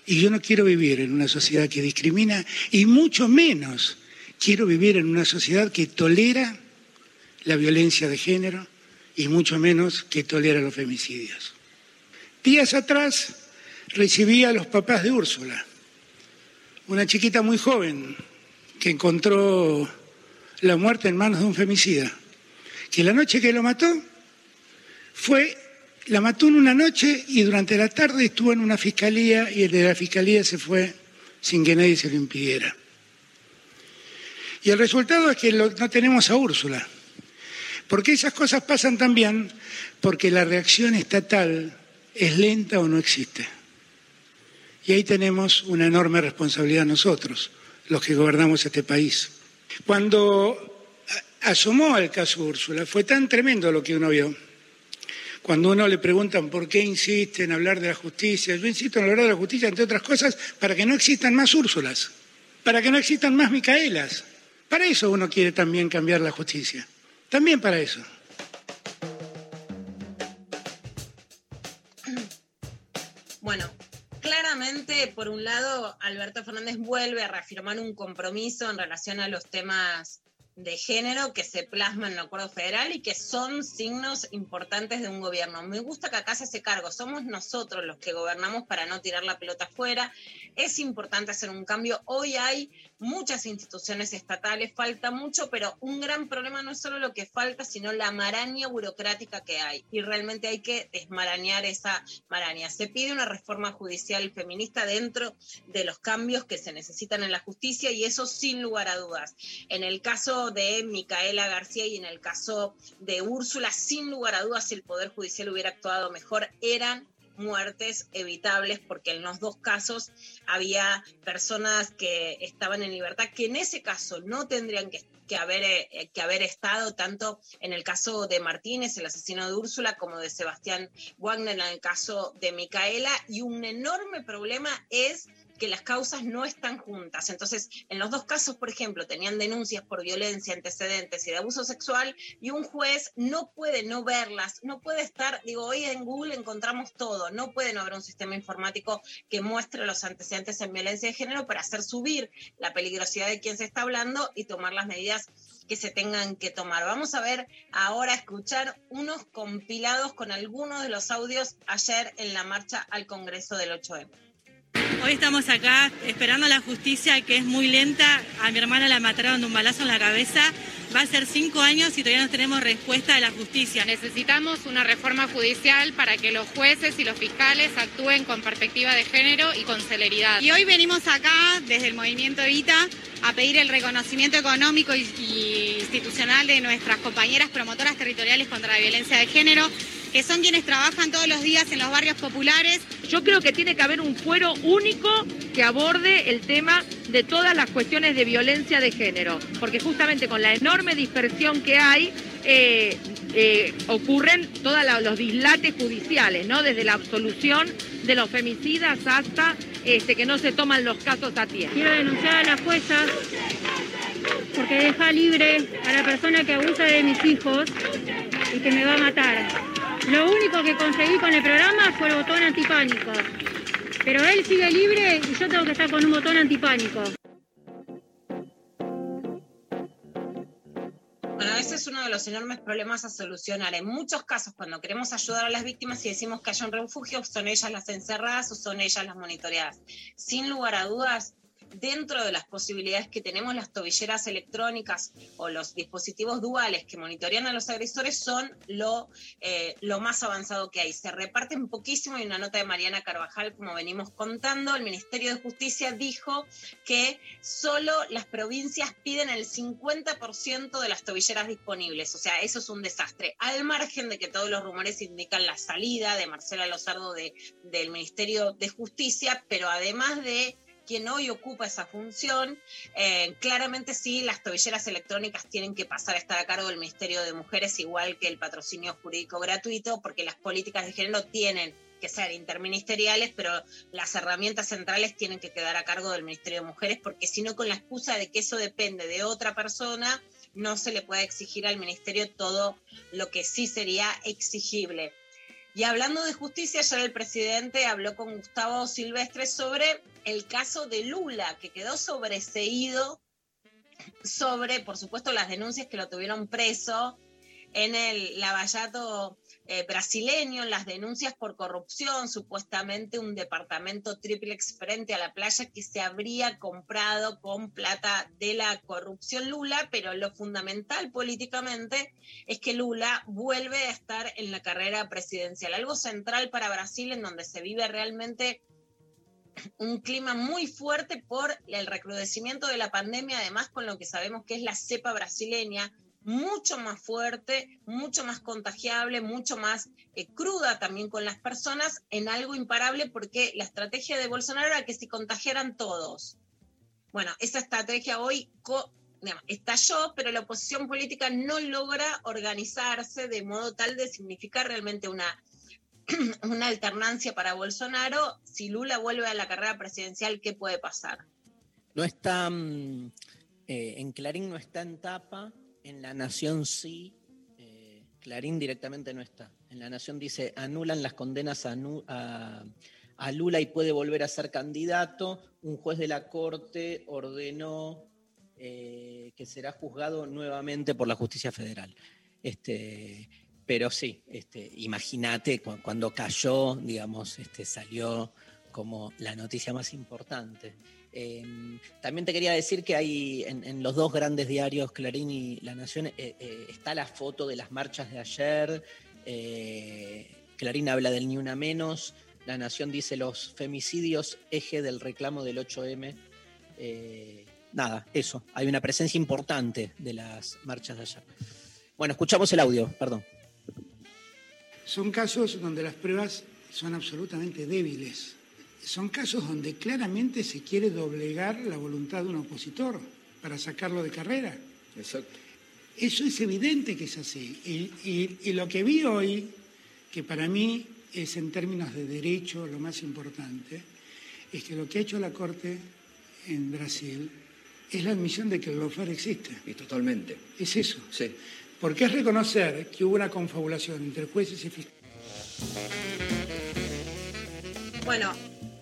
Y yo no quiero vivir en una sociedad que discrimina y mucho menos quiero vivir en una sociedad que tolera la violencia de género y mucho menos que tolera los femicidios. Días atrás recibí a los papás de Úrsula, una chiquita muy joven que encontró la muerte en manos de un femicida, que la noche que lo mató fue, la mató en una noche y durante la tarde estuvo en una fiscalía y el de la fiscalía se fue sin que nadie se lo impidiera. Y el resultado es que no tenemos a Úrsula. Porque esas cosas pasan también porque la reacción estatal es lenta o no existe. Y ahí tenemos una enorme responsabilidad nosotros, los que gobernamos este país. Cuando asomó al caso Úrsula, fue tan tremendo lo que uno vio. Cuando uno le preguntan por qué insiste en hablar de la justicia, yo insisto en hablar de la justicia, entre otras cosas, para que no existan más Úrsulas, para que no existan más Micaelas. Para eso uno quiere también cambiar la justicia. También para eso. Bueno, claramente, por un lado, Alberto Fernández vuelve a reafirmar un compromiso en relación a los temas de género que se plasman en el acuerdo federal y que son signos importantes de un gobierno. Me gusta que acá se hace cargo, somos nosotros los que gobernamos para no tirar la pelota afuera. Es importante hacer un cambio. Hoy hay muchas instituciones estatales, falta mucho, pero un gran problema no es solo lo que falta, sino la maraña burocrática que hay. Y realmente hay que desmarañar esa maraña. Se pide una reforma judicial feminista dentro de los cambios que se necesitan en la justicia y eso sin lugar a dudas. En el caso de Micaela García y en el caso de Úrsula, sin lugar a dudas, si el Poder Judicial hubiera actuado mejor, eran muertes evitables porque en los dos casos había personas que estaban en libertad que en ese caso no tendrían que, que haber, eh, que haber estado tanto en el caso de Martínez, el asesino de Úrsula, como de Sebastián Wagner en el caso de Micaela. Y un enorme problema es que las causas no están juntas. Entonces, en los dos casos, por ejemplo, tenían denuncias por violencia, antecedentes y de abuso sexual, y un juez no puede no verlas, no puede estar, digo, hoy en Google encontramos todo, no puede no haber un sistema informático que muestre los antecedentes en violencia de género para hacer subir la peligrosidad de quien se está hablando y tomar las medidas que se tengan que tomar. Vamos a ver ahora, escuchar unos compilados con algunos de los audios ayer en la marcha al Congreso del 8M. Hoy estamos acá esperando la justicia que es muy lenta. A mi hermana la mataron de un balazo en la cabeza. Va a ser cinco años y todavía no tenemos respuesta de la justicia. Necesitamos una reforma judicial para que los jueces y los fiscales actúen con perspectiva de género y con celeridad. Y hoy venimos acá desde el movimiento Evita a pedir el reconocimiento económico y, y institucional de nuestras compañeras promotoras territoriales contra la violencia de género, que son quienes trabajan todos los días en los barrios populares. Yo creo que tiene que haber un fuero único que aborde el tema de todas las cuestiones de violencia de género, porque justamente con la enorme dispersión que hay, eh, eh, ocurren todos los dislates judiciales, ¿no? Desde la absolución de los femicidas hasta este, que no se toman los casos a tiempo. Quiero denunciar a la jueza porque deja libre a la persona que abusa de mis hijos y que me va a matar. Lo único que conseguí con el programa fue el botón antipánico. Pero él sigue libre y yo tengo que estar con un botón antipánico. Bueno, ese es uno de los enormes problemas a solucionar. En muchos casos, cuando queremos ayudar a las víctimas y decimos que haya un refugio, son ellas las encerradas o son ellas las monitoreadas. Sin lugar a dudas, dentro de las posibilidades que tenemos, las tobilleras electrónicas o los dispositivos duales que monitorean a los agresores son lo, eh, lo más avanzado que hay. Se reparten poquísimo y una nota de Mariana Carvajal, como venimos contando, el Ministerio de Justicia dijo que solo las provincias piden el 50% de las tobilleras disponibles. O sea, eso es un desastre. Al margen de que todos los rumores indican la salida de Marcela Lozardo de, del Ministerio de Justicia, pero además de quien hoy ocupa esa función, eh, claramente sí, las tobilleras electrónicas tienen que pasar a estar a cargo del Ministerio de Mujeres, igual que el patrocinio jurídico gratuito, porque las políticas de género tienen que ser interministeriales, pero las herramientas centrales tienen que quedar a cargo del Ministerio de Mujeres, porque si no, con la excusa de que eso depende de otra persona, no se le puede exigir al Ministerio todo lo que sí sería exigible. Y hablando de justicia, ayer el presidente habló con Gustavo Silvestre sobre el caso de Lula, que quedó sobreseído sobre, por supuesto, las denuncias que lo tuvieron preso en el Lavallato eh, brasileño, las denuncias por corrupción, supuestamente un departamento triplex frente a la playa que se habría comprado con plata de la corrupción Lula, pero lo fundamental políticamente es que Lula vuelve a estar en la carrera presidencial, algo central para Brasil en donde se vive realmente un clima muy fuerte por el recrudecimiento de la pandemia, además con lo que sabemos que es la cepa brasileña, mucho más fuerte, mucho más contagiable, mucho más eh, cruda también con las personas, en algo imparable porque la estrategia de Bolsonaro era que se contagiaran todos. Bueno, esa estrategia hoy estalló, pero la oposición política no logra organizarse de modo tal de significar realmente una, una alternancia para Bolsonaro. Si Lula vuelve a la carrera presidencial, ¿qué puede pasar? No está, mm, eh, en Clarín no está en tapa, en La Nación sí, eh, Clarín directamente no está. En La Nación dice, anulan las condenas a, Lula y puede volver a ser candidato. Un juez de la Corte ordenó eh, que será juzgado nuevamente por la justicia federal. Este, pero sí, este, imagínate cu- cuando cayó, digamos, este, salió como la noticia más importante. Eh, también te quería decir que hay en, los dos grandes diarios, Clarín y La Nación, eh, eh, está la foto de las marchas de ayer. eh, Clarín habla del Ni Una Menos. La Nación dice los femicidios, eje del reclamo del 8M. Eh, nada, eso. Hay una presencia importante de las marchas de ayer. Bueno, escuchamos el audio, perdón. Son casos donde las pruebas son absolutamente débiles. Son casos donde claramente se quiere doblegar la voluntad de un opositor para sacarlo de carrera. Exacto. Eso es evidente que es así. Y, y- y lo que vi hoy, que para mí es en términos de derecho lo más importante, es que lo que ha hecho la Corte en Brasil es la admisión de que el lawfare existe. Y totalmente. Es eso. Sí. Porque es reconocer que hubo una confabulación entre jueces y fiscales. Bueno,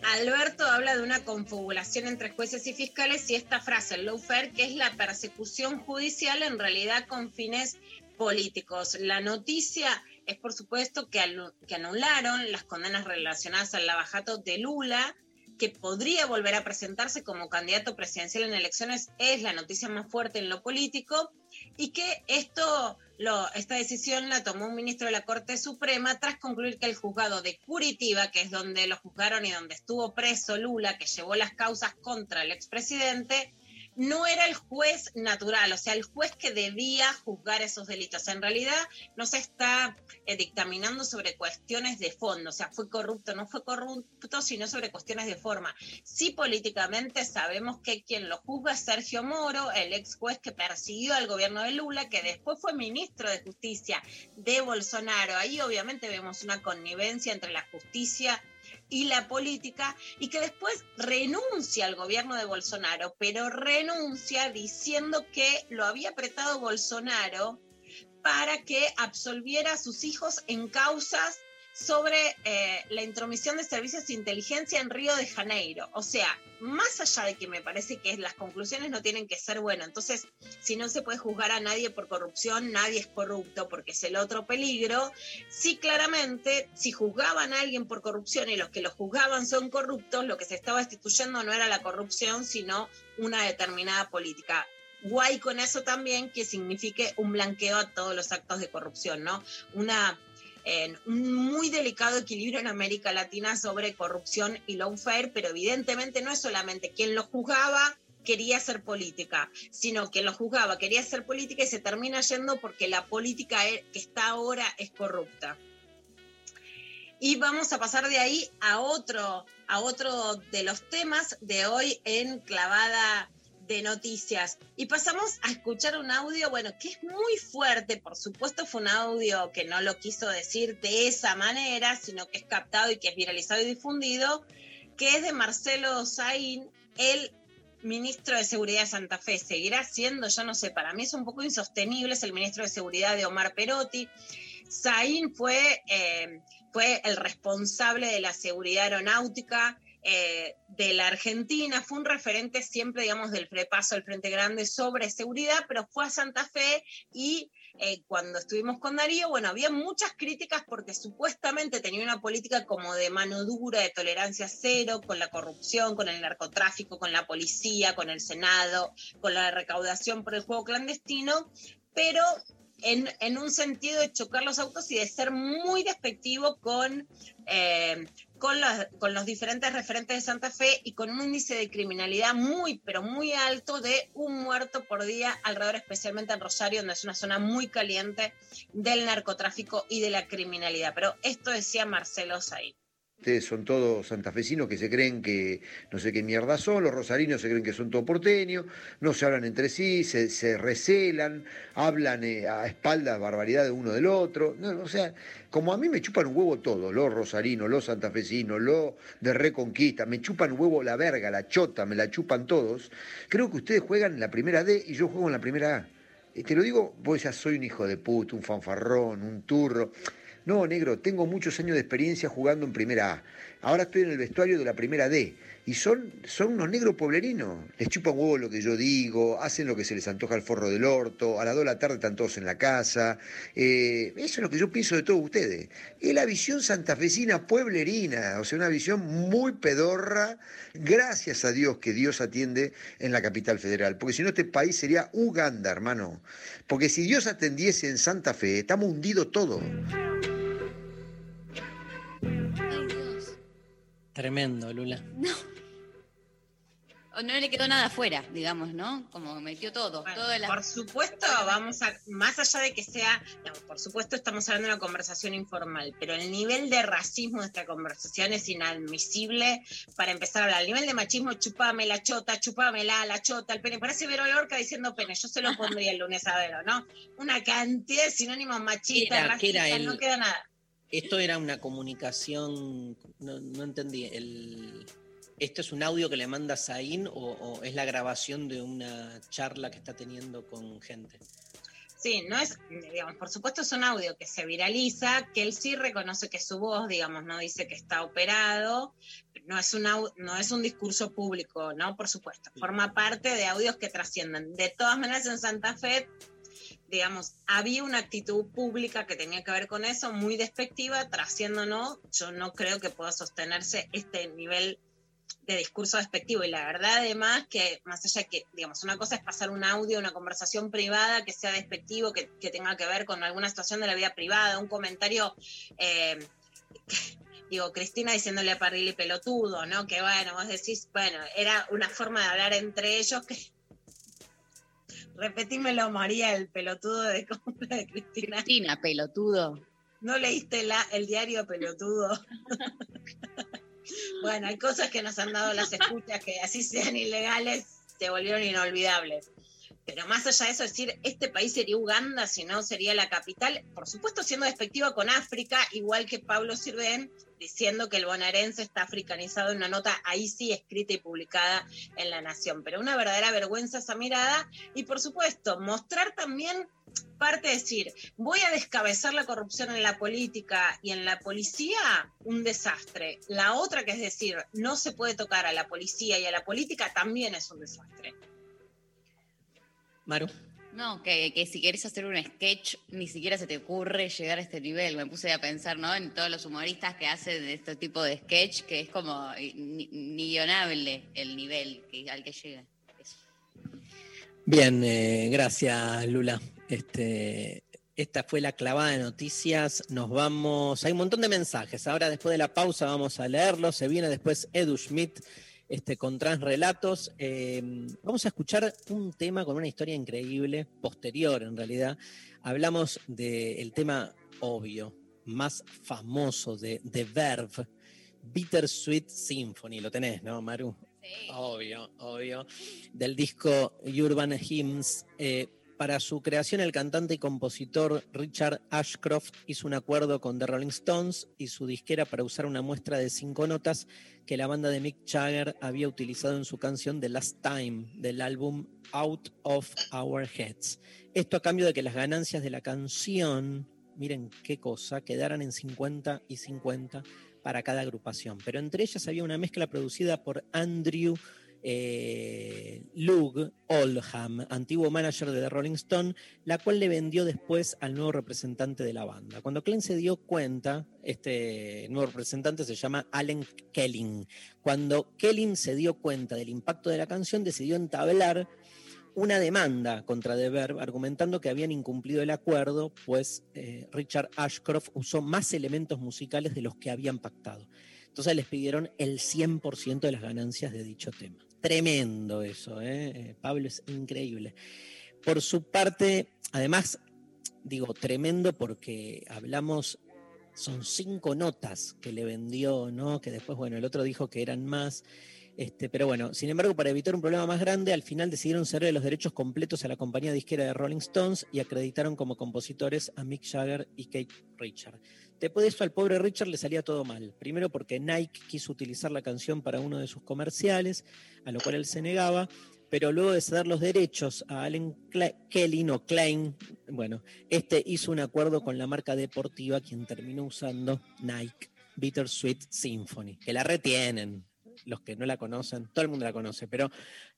Alberto habla de una confabulación entre jueces y fiscales y esta frase, el lawfare, que es la persecución judicial en realidad con fines políticos. La noticia es, por supuesto, que, que anularon las condenas relacionadas al lavajato de Lula, que podría volver a presentarse como candidato presidencial en elecciones, es la noticia más fuerte en lo político, y que esto, esta decisión la tomó un ministro de la Corte Suprema tras concluir que el juzgado de Curitiba, que es donde lo juzgaron y donde estuvo preso Lula, que llevó las causas contra el expresidente, no era el juez natural, o sea, el juez que debía juzgar esos delitos. En realidad no se está eh, dictaminando sobre cuestiones de fondo, o sea, fue corrupto, no fue corrupto, sino sobre cuestiones de forma. Sí, políticamente sabemos que quien lo juzga es Sergio Moro, el ex juez que persiguió al gobierno de Lula, que después fue ministro de Justicia de Bolsonaro. Ahí obviamente vemos una connivencia entre la justicia y la política y que después renuncia al gobierno de Bolsonaro, pero renuncia diciendo que lo había apretado Bolsonaro para que absolviera a sus hijos en causas sobre eh, la intromisión de servicios de inteligencia en Río de Janeiro. O sea, más allá de que me parece que las conclusiones no tienen que ser buenas, entonces si no se puede juzgar a nadie por corrupción, nadie es corrupto porque es el otro peligro. Sí, claramente, si juzgaban a alguien por corrupción y los que lo juzgaban son corruptos, lo que se estaba instituyendo no era la corrupción, sino una determinada política guay con eso también que signifique un blanqueo a todos los actos de corrupción, ¿no? Una en un muy delicado equilibrio en América Latina sobre corrupción y lawfare, pero evidentemente no es solamente quien lo juzgaba quería hacer política, sino quien lo juzgaba quería hacer política y se termina yendo porque la política e, que está ahora es corrupta. Y vamos a pasar de ahí a otro, a otro de los temas de hoy en Clavada de noticias. Y pasamos a escuchar un audio, bueno, que es muy fuerte, por supuesto fue un audio que no lo quiso decir de esa manera, sino que es captado y que es viralizado y difundido, que es de Marcelo Saín, el ministro de Seguridad de Santa Fe. Seguirá siendo, yo no sé, para mí es un poco insostenible, es el ministro de Seguridad de Omar Perotti. Saín fue, eh, fue el responsable de la seguridad aeronáutica, eh, de la Argentina, fue un referente siempre, digamos, del prepaso del Frente Grande sobre seguridad, pero fue a Santa Fe y eh, cuando estuvimos con Darío, bueno, había muchas críticas porque supuestamente tenía una política como de mano dura, de tolerancia cero, con la corrupción, con el narcotráfico, con la policía, con el Senado, con la recaudación por el juego clandestino, pero en, en, un sentido de chocar los autos y de ser muy despectivo con eh, con los, con los diferentes referentes de Santa Fe y con un índice de criminalidad muy, pero muy alto de un muerto por día alrededor, especialmente en Rosario, donde es una zona muy caliente del narcotráfico y de la criminalidad. Pero esto decía Marcelo Said. Ustedes son todos santafesinos que se creen que no sé qué mierda son, los rosarinos se creen que son todo porteños, no se hablan entre sí, se, recelan, hablan eh, a espaldas barbaridad de uno del otro. No, o sea, como a mí me chupan un huevo todo, los rosarinos, los santafesinos, los de Reconquista, me chupan un huevo la verga, la chota, me la chupan todos, creo que ustedes juegan en la primera D y yo juego en la primera A. Y te lo digo, vos ya soy un hijo de puta, un fanfarrón, un turro. No, negro, tengo muchos años de experiencia jugando en primera A. Ahora estoy en el vestuario de la primera D. Y son, son unos negros pueblerinos. Les chupan huevo lo que yo digo, hacen lo que se les antoja al forro del orto, a las 2 de la tarde están todos en la casa. Eh, eso es lo que yo pienso de todos ustedes. Es la visión santafesina pueblerina, o sea, una visión muy pedorra. Gracias a Dios que Dios atiende en la capital federal, porque si no este país sería Uganda, hermano. Porque si Dios atendiese en Santa Fe, estamos hundidos todos. Tremendo, Lula. No. No le quedó nada afuera, digamos, ¿no? Como metió todo. Por supuesto, vamos a, más allá de que sea, por supuesto estamos hablando de una conversación informal, pero el nivel de racismo de esta conversación es inadmisible para empezar a hablar. El nivel de machismo, chupame la chota, chupame la, la chota, el pene. Parece Vero Lorca diciendo pene, yo se lo pondría el lunes a Vero, ¿no? Una cantidad de sinónimos machistas, racistas, no queda nada. Esto era una comunicación, no, entendí, el, ¿esto es un audio que le manda Zain o, o, es la grabación de una charla que está teniendo con gente? Sí, no es, digamos, por supuesto es un audio que se viraliza, que él sí reconoce que su voz, digamos, no dice que está operado, no es un, no es un discurso público, ¿no? Por supuesto, forma parte de audios que trascienden. De todas maneras, en Santa Fe digamos, había una actitud pública que tenía que ver con eso, muy despectiva, trasciendo no, yo no creo que pueda sostenerse este nivel de discurso despectivo. Y la verdad, además, que más allá que, digamos, una cosa es pasar un audio, una conversación privada que sea despectivo, que, que tenga que ver con alguna situación de la vida privada, un comentario. eh, digo, Cristina diciéndole a Parrilli pelotudo, ¿no? Que bueno, vos decís, bueno, era una forma de hablar entre ellos que. Repetímelo, María, el pelotudo de compra de Cristina. Cristina, pelotudo. ¿No leíste la, el diario pelotudo? bueno, hay cosas que nos han dado las escuchas que así sean ilegales, se volvieron inolvidables. Pero más allá de eso, decir, este país sería Uganda, si no sería la capital, por supuesto siendo despectiva con África, igual que Pablo Sirven, diciendo que el bonaerense está africanizado en una nota ahí sí escrita y publicada en La Nación. Pero una verdadera vergüenza esa mirada y por supuesto mostrar también parte de decir, voy a descabezar la corrupción en la política y en la policía, un desastre. La otra que es decir, no se puede tocar a la policía y a la política también es un desastre. Maru. No, que, que si querés hacer un sketch, ni siquiera se te ocurre llegar a este nivel. Me puse a pensar, ¿no? En todos los humoristas que hacen este tipo de sketch, que es como eh, ni, guionable el nivel al que llega. Bien, eh, gracias Lula. Este, esta fue la clavada de noticias. Nos vamos. Hay un montón de mensajes. Ahora, después de la pausa, vamos a leerlos. Se viene después Edu Schmidt este, con transrelatos. Eh, vamos a escuchar un tema con una historia increíble, posterior en realidad. Hablamos del tema obvio, más famoso de The Verve, Bittersweet Symphony. Lo tenés, ¿no, Maru? Obvio, obvio. Del disco Urban Hymns. Eh, para su creación, el cantante y compositor Richard Ashcroft hizo un acuerdo con The Rolling Stones y su disquera para usar una muestra de cinco notas que la banda de Mick Jagger había utilizado en su canción The Last Time del álbum Out of Our Heads. Esto a cambio de que las ganancias de la canción, miren qué cosa, quedaran en 50 y 50 para cada agrupación. Pero entre ellas había una mezcla producida por Andrew eh, Lug Oldham, antiguo manager de The Rolling Stone, la cual le vendió después al nuevo representante de la banda. Cuando Klein se dio cuenta, este nuevo representante se llama Allen Kelling. Cuando Kelling se dio cuenta del impacto de la canción, decidió entablar una demanda contra The Verve argumentando que habían incumplido el acuerdo, pues eh, Richard Ashcroft usó más elementos musicales de los que habían pactado. Entonces les pidieron el 100% de las ganancias de dicho tema. Tremendo eso, ¿eh? Eh, Pablo es increíble. Por su parte, además, digo, tremendo porque hablamos, son cinco notas que le vendió, ¿no? Que después, bueno, el otro dijo que eran más. Este, pero bueno, sin embargo, para evitar un problema más grande, al final decidieron cederle los derechos completos a la compañía disquera de Rolling Stones y acreditaron como compositores a Mick Jagger y Kate Richard. Después de eso, al pobre Richard le salía todo mal. Primero porque Nike quiso utilizar la canción para uno de sus comerciales, a lo cual él se negaba, pero luego de ceder los derechos a Allen Kelly o Klein, bueno, este hizo un acuerdo con la marca deportiva, quien terminó usando Nike Bittersweet Symphony, que la retienen. Los que no la conocen, todo el mundo la conoce, pero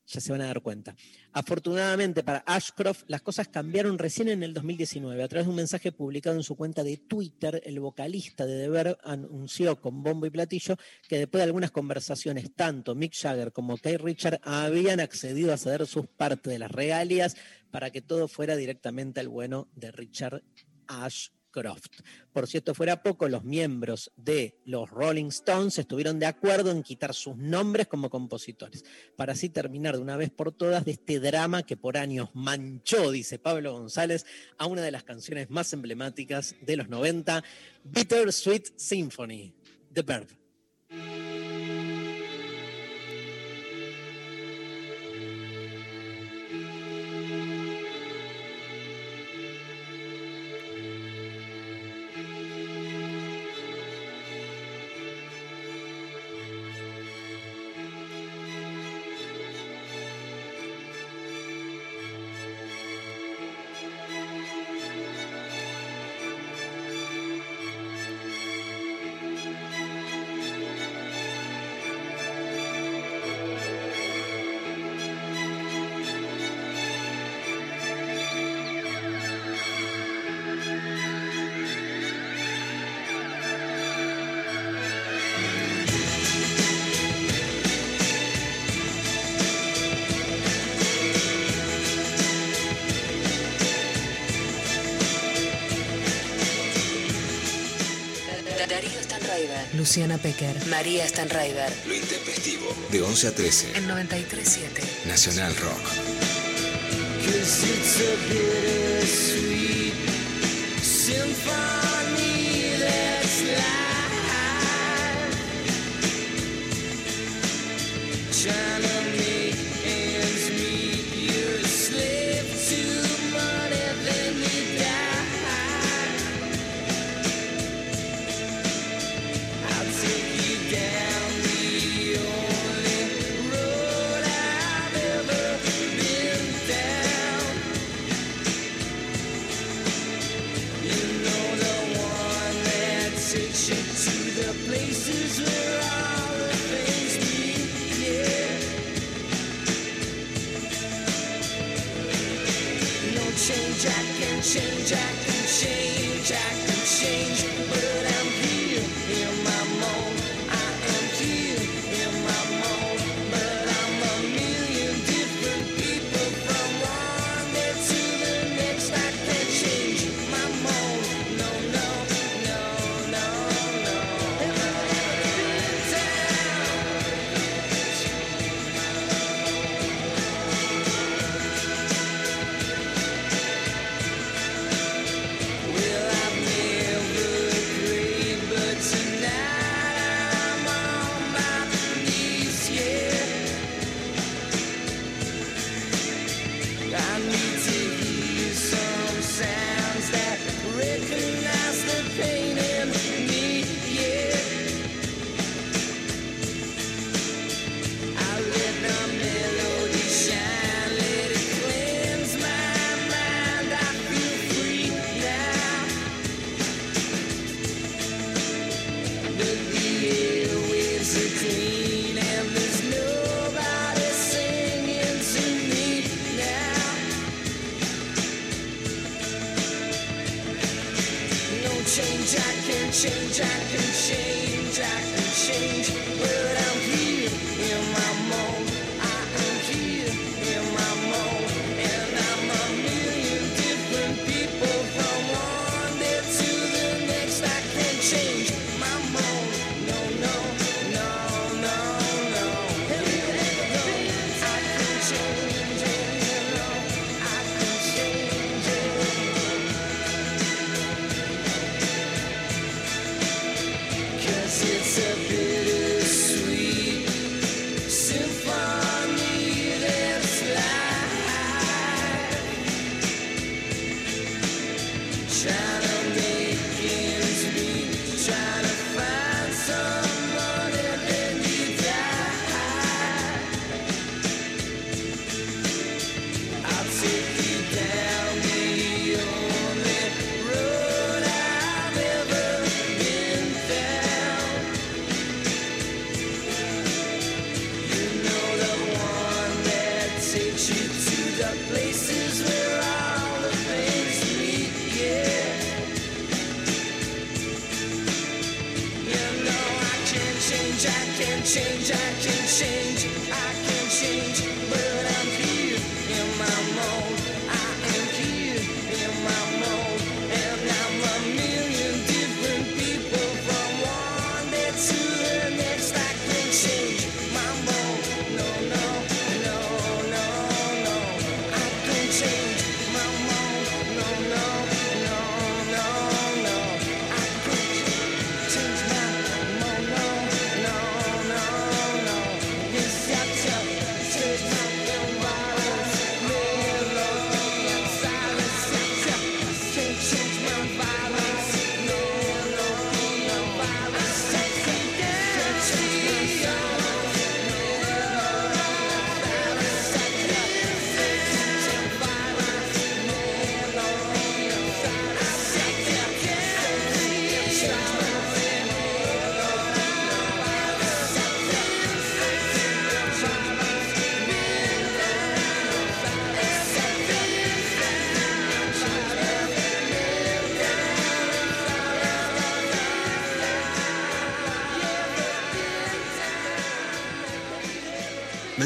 ya se van a dar cuenta. Afortunadamente para Ashcroft, las cosas cambiaron recién en el 2019. A través de un mensaje publicado en su cuenta de Twitter, el vocalista de The anunció con bombo y platillo que después de algunas conversaciones, tanto Mick Jagger como Kate Richard habían accedido a ceder sus partes de las regalías para que todo fuera directamente al bueno de Richard Ashcroft. Por si esto fuera poco, los miembros de los Rolling Stones estuvieron de acuerdo en quitar sus nombres como compositores, para así terminar de una vez por todas de este drama que por años manchó, dice Pablo González, a una de las canciones más emblemáticas de los 90, Bittersweet Symphony, The Verve. Luciana Pecker. María Stanraiver. Lo intempestivo. De 11 a 13. En 93.7. Nacional Rock. Cause change.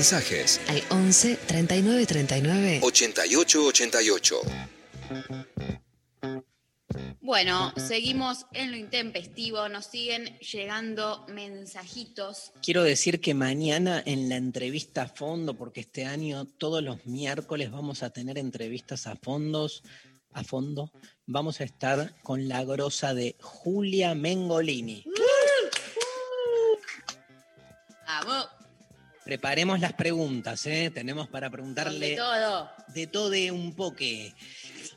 mensajes al 11 39 39 88 88. Bueno, seguimos en lo intempestivo, nos siguen llegando mensajitos. Quiero decir que mañana en la entrevista a fondo, porque este año todos los miércoles vamos a tener entrevistas a fondos, a fondo, vamos a estar con la grosa de Julia Mengolini. ¡Vamos! Preparemos las preguntas, ¿eh? Tenemos para preguntarle de todo. de todo de un poque.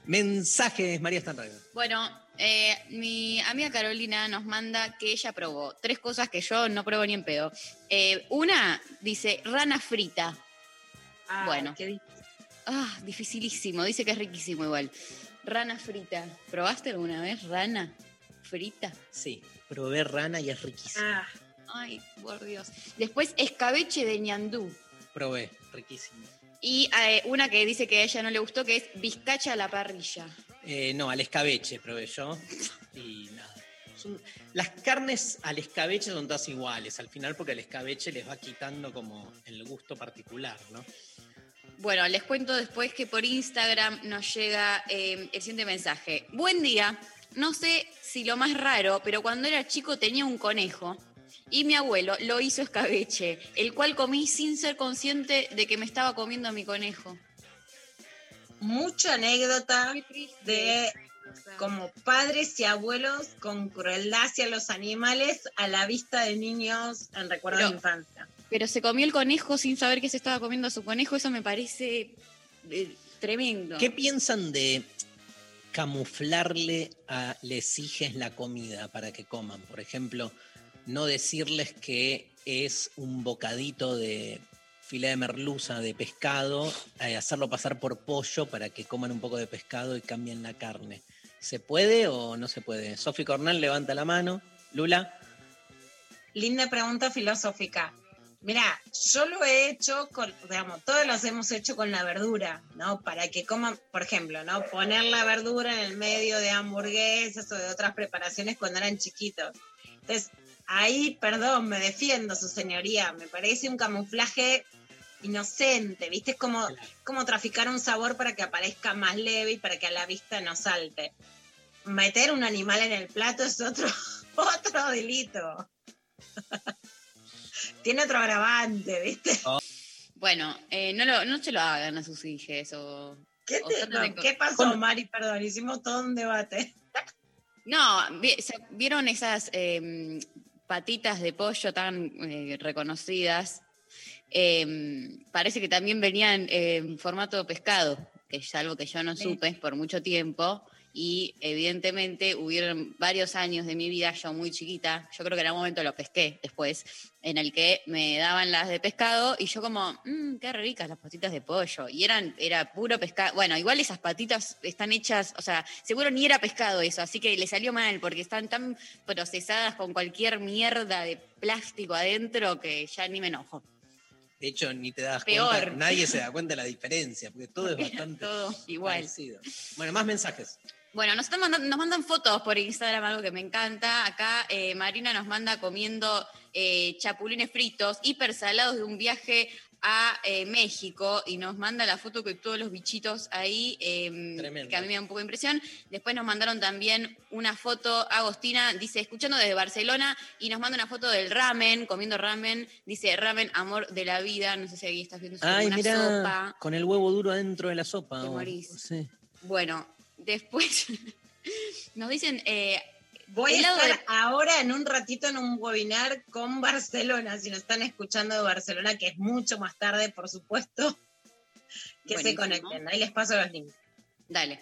Mensajes, María Stanraiver. Bueno, eh, mi amiga Carolina nos manda que ella probó tres cosas que yo no pruebo ni en pedo. Eh, una dice rana frita. bueno. Ah, dificilísimo. Dice que es riquísimo igual. Rana frita. ¿Probaste alguna vez rana frita? Sí, probé rana y es riquísimo. Ay, por Dios. Después escabeche de ñandú. Probé, riquísimo. Y eh, una que dice que a ella no le gustó, que es bizcacha a la parrilla. Eh, no, al escabeche probé yo. Y nada. Son- las carnes al escabeche son todas iguales al final porque el escabeche les va quitando como el gusto particular, ¿no? Bueno, les cuento después que por Instagram nos llega eh, el siguiente mensaje. Buen día. No sé si lo más raro, pero cuando era chico tenía un conejo y mi abuelo lo hizo escabeche, el cual comí sin ser consciente de que me estaba comiendo a mi conejo. Mucha anécdota de como padres y abuelos con crueldad hacia los animales a la vista de niños en recuerdo de Pero- infancia. Pero se comió el conejo sin saber que se estaba comiendo a su conejo, eso me parece eh, tremendo. ¿Qué piensan de camuflarle a les hijes la comida para que coman? Por ejemplo, no decirles que es un bocadito de filé de merluza de pescado, eh, hacerlo pasar por pollo para que coman un poco de pescado y cambien la carne. ¿Se puede o no se puede? Sofi Cornell levanta la mano. Lula. Linda pregunta filosófica. Mira, yo lo he hecho con, digamos, todos los hemos hecho con la verdura, ¿no? Para que coman, por ejemplo, ¿no? Poner la verdura en el medio de hamburguesas o de otras preparaciones cuando eran chiquitos. Entonces, ahí, perdón, me defiendo, su señoría. Me parece un camuflaje inocente, ¿viste? Es como, como traficar un sabor para que aparezca más leve y para que a la vista no salte. Meter un animal en el plato es otro, otro delito. Tiene otro agravante, ¿viste? Bueno, eh, no, lo- no se lo hagan a sus hijos o... ¿Qué, o te- traten de no, co- ¿qué pasó, Mari? Perdón, hicimos todo un debate. No, vi- se- ¿vieron esas eh, patitas de pollo tan eh, reconocidas? Eh, parece que también venían en formato pescado, que es algo que yo no Sí. supe por mucho tiempo. Y evidentemente hubieron varios años de mi vida, yo muy chiquita, yo creo que en algún momento lo pesqué después, en el que me daban las de pescado y yo como, mmm, qué ricas las patitas de pollo. Y eran, era puro pescado. Bueno, igual esas patitas están hechas, o sea, seguro ni era pescado eso, así que le salió mal porque están tan procesadas con cualquier mierda de plástico adentro que ya ni me enojo. De hecho, ni te das Peor. cuenta, nadie se da cuenta de la diferencia, porque todo es bastante Todo igual. parecido. Bueno, más mensajes. Bueno, nos, están mandando- nos mandan fotos por Instagram, algo que me encanta. Acá eh, Marina nos manda comiendo eh, chapulines fritos, hiper salados de un viaje a eh, México y nos manda la foto con todos los bichitos ahí, Tremendo. que a mí me da un poco de impresión. Después nos mandaron también una foto, Agostina dice, escuchando desde Barcelona, y nos manda una foto del ramen, comiendo ramen, dice ramen, amor de la vida, no sé si ahí estás viendo Ay, una mira, sopa. con el huevo duro adentro de la sopa. Te morís. sí. Bueno, después nos dicen... eh, Voy a estar de- ahora en un ratito en un webinar con Barcelona, si nos están escuchando de Barcelona, que es mucho más tarde, por supuesto, que se conecten. Ahí les paso los links. Dale.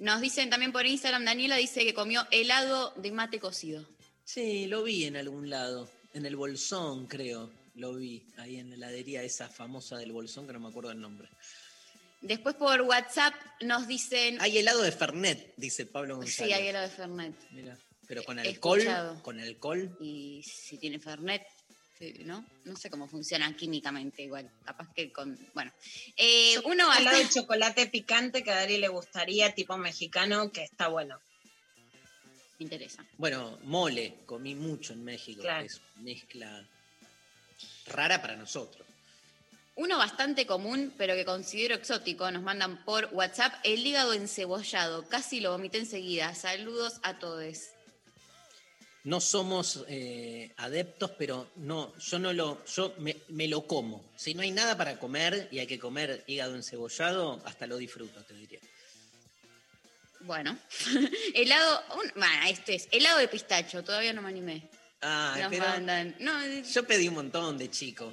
Nos dicen también por Instagram, Daniela dice que comió helado de mate cocido. Sí, lo vi en algún lado. En el Bolsón, creo. Lo vi. Ahí en la heladería esa famosa del Bolsón, que no me acuerdo el nombre. Después por WhatsApp nos dicen... Hay helado de Fernet, dice Pablo González. Sí, hay helado de Fernet. Mira, pero con alcohol. escuchado. Con alcohol. Y si tiene Fernet, sí, ¿no? No sé cómo funciona químicamente igual. Capaz que con... Bueno. Eh, uno helado de chocolate picante que a Dari le gustaría, tipo mexicano, que está bueno. Me interesa. Bueno, mole, comí mucho en México. Claro. Es mezcla rara para nosotros. Uno bastante común, pero que considero exótico, nos mandan por WhatsApp el hígado encebollado. Casi lo vomité enseguida. Saludos a todos. No somos eh, adeptos, pero no, yo no lo, yo me, me lo como. Si no hay nada para comer y hay que comer hígado encebollado, hasta lo disfruto, te diría. Bueno, helado, un- bueno, este es helado de pistacho, todavía no me animé. Ah, Nos pero mandan- no, yo pedí un montón de chico,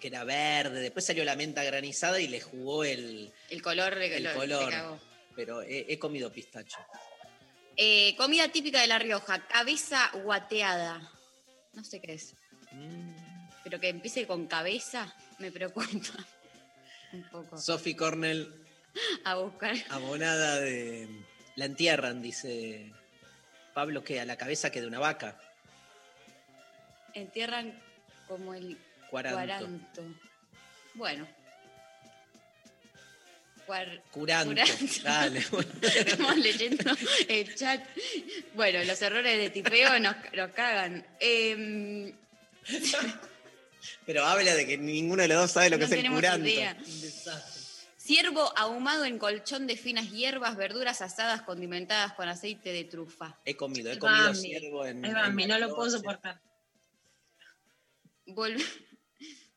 que era verde, después salió la menta granizada y le jugó el, el color, el le color. cagó. Pero he, he comido pistacho. Eh, comida típica de La Rioja, cabeza guateada. No sé qué es. Mm. Pero que empiece con cabeza me preocupa un poco. Sophie Cornell, A buscar. abonada de... La entierran, dice Pablo, que a la cabeza que de una vaca. Entierran como el Cuaranto. cuaranto. Bueno. Cuar- Curanto. curanto. Dale. bueno. Estamos leyendo el chat. Bueno, los errores de tipeo nos, nos cagan. Em, Pero habla de que ninguno de los dos sabe lo que es el curanto. idea. ciervo ahumado en colchón de finas hierbas, verduras asadas condimentadas con aceite de trufa. He comido, he comido Bambi. ciervo en. En no lo puedo soportar.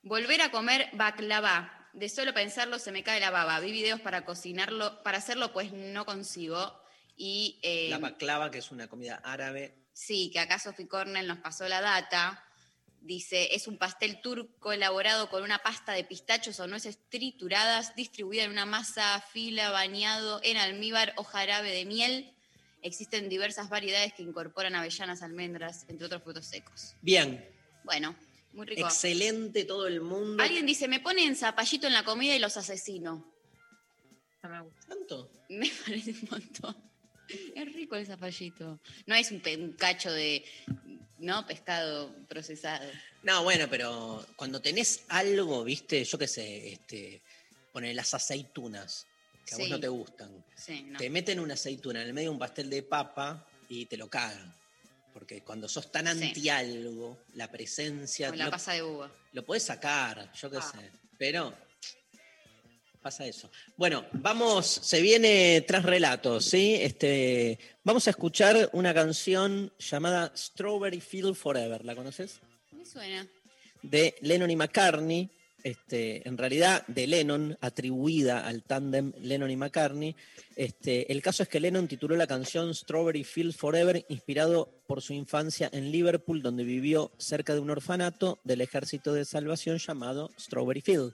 Volver a comer baklava. De solo pensarlo se me cae la baba. Vi videos para cocinarlo, para hacerlo pues no consigo. Y eh, La baklava, que es una comida árabe. sí, que acá Sophie Cornell nos pasó la data. Dice, es un pastel turco elaborado con una pasta de pistachos o nueces trituradas, distribuida en una masa fila, bañado en almíbar o jarabe de miel. Existen diversas variedades que incorporan avellanas, almendras, entre otros frutos secos. Bien, Bueno, muy rico. excelente todo el mundo. Alguien dice, me ponen zapallito en la comida y los asesino. No me gusta. ¿Tanto? Me parece un montón. Es rico el zapallito. No es un, cacho de no pescado procesado. No, bueno, pero cuando tenés algo, viste, yo qué sé, este, poner las aceitunas, que a vos no te gustan. Sí, no. Te meten una aceituna en el medio de un pastel de papa y te lo cagan. Porque cuando sos tan Sí. anti algo, la presencia. Con la no- pasa de uva. Lo podés sacar, yo qué Ah. sé. Pero pasa eso. Bueno, vamos, se viene tras relatos, ¿sí? Este, vamos a escuchar una canción llamada Strawberry Field Forever. ¿La conoces? Me suena. De Lennon y McCartney. Este, en realidad de Lennon, atribuida al tándem Lennon y McCartney. Este, el caso es que Lennon tituló la canción Strawberry Field Forever, inspirado por su infancia en Liverpool, donde vivió cerca de un orfanato del Ejército de Salvación llamado Strawberry Field,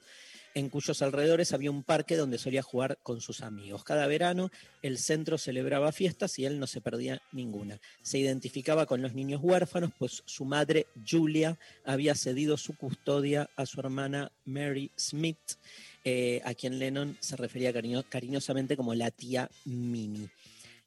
en cuyos alrededores había un parque donde solía jugar con sus amigos. Cada verano el centro celebraba fiestas y él no se perdía ninguna. Se identificaba con los niños huérfanos, pues su madre, Julia, había cedido su custodia a su hermana Mary Smith, eh, a quien Lennon se refería cariño- cariñosamente como la tía Mimi.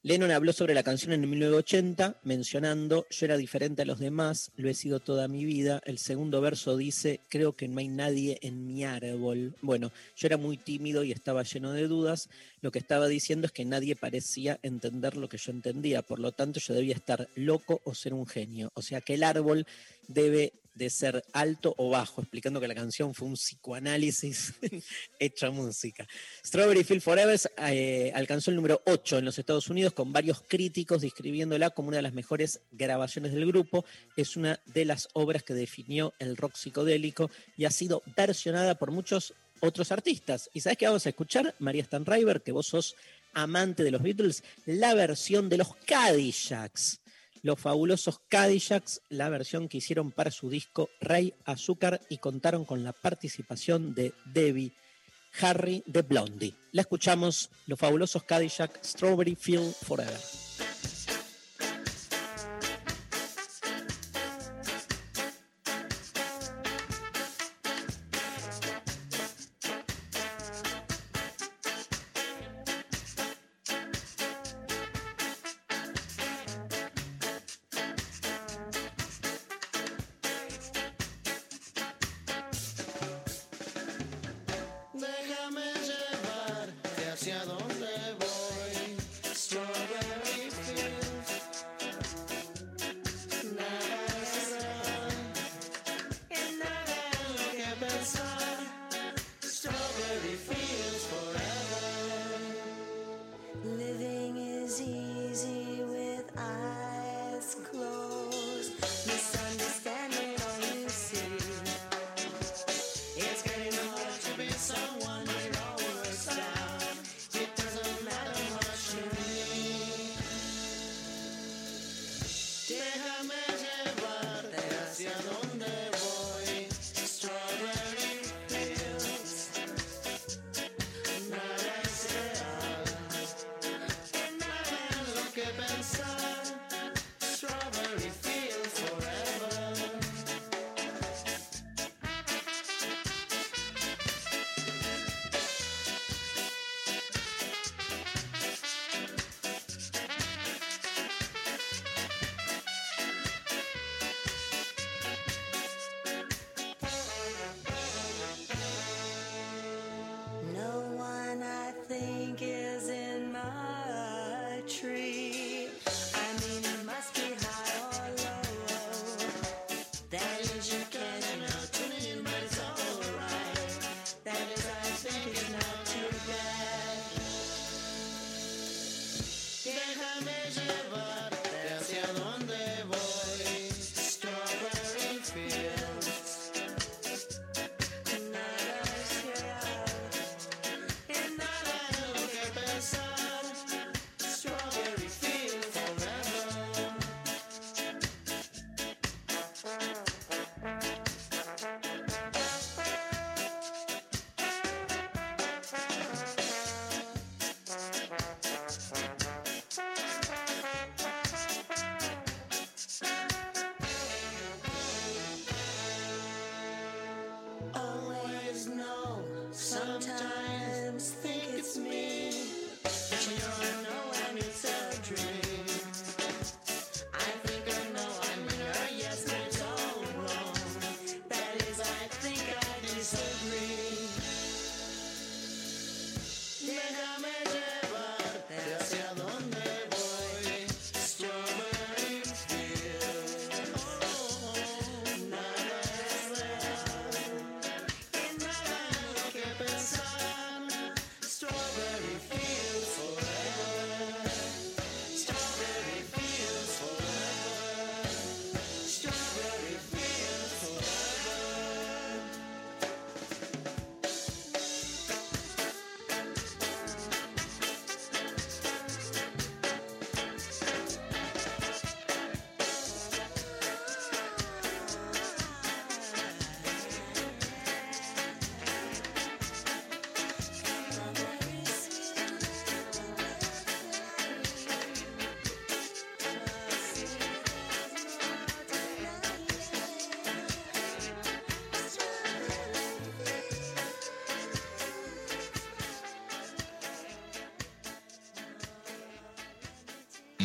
Lennon habló sobre la canción en 1980, mencionando, yo era diferente a los demás, lo he sido toda mi vida. El segundo verso dice, creo que no hay nadie en mi árbol. Bueno, yo era muy tímido y estaba lleno de dudas. Lo que estaba diciendo es que nadie parecía entender lo que yo entendía, por lo tanto yo debía estar loco o ser un genio. O sea que el árbol debe de ser alto o bajo, explicando que la canción fue un psicoanálisis hecha música. Strawberry Field Forever eh, alcanzó el número 8 en los Estados Unidos con varios críticos describiéndola como una de las mejores grabaciones del grupo. Es una de las obras que definió el rock psicodélico y ha sido versionada por muchos otros artistas. ¿Y sabes qué vamos a escuchar? María Stanriver, que vos sos amante de los Beatles, la versión de los Cadillacs. Los fabulosos Cadillacs, la versión que hicieron para su disco Rey Azúcar y contaron con la participación de Debbie Harry de Blondie. La escuchamos, los fabulosos Cadillac Strawberry Field Forever.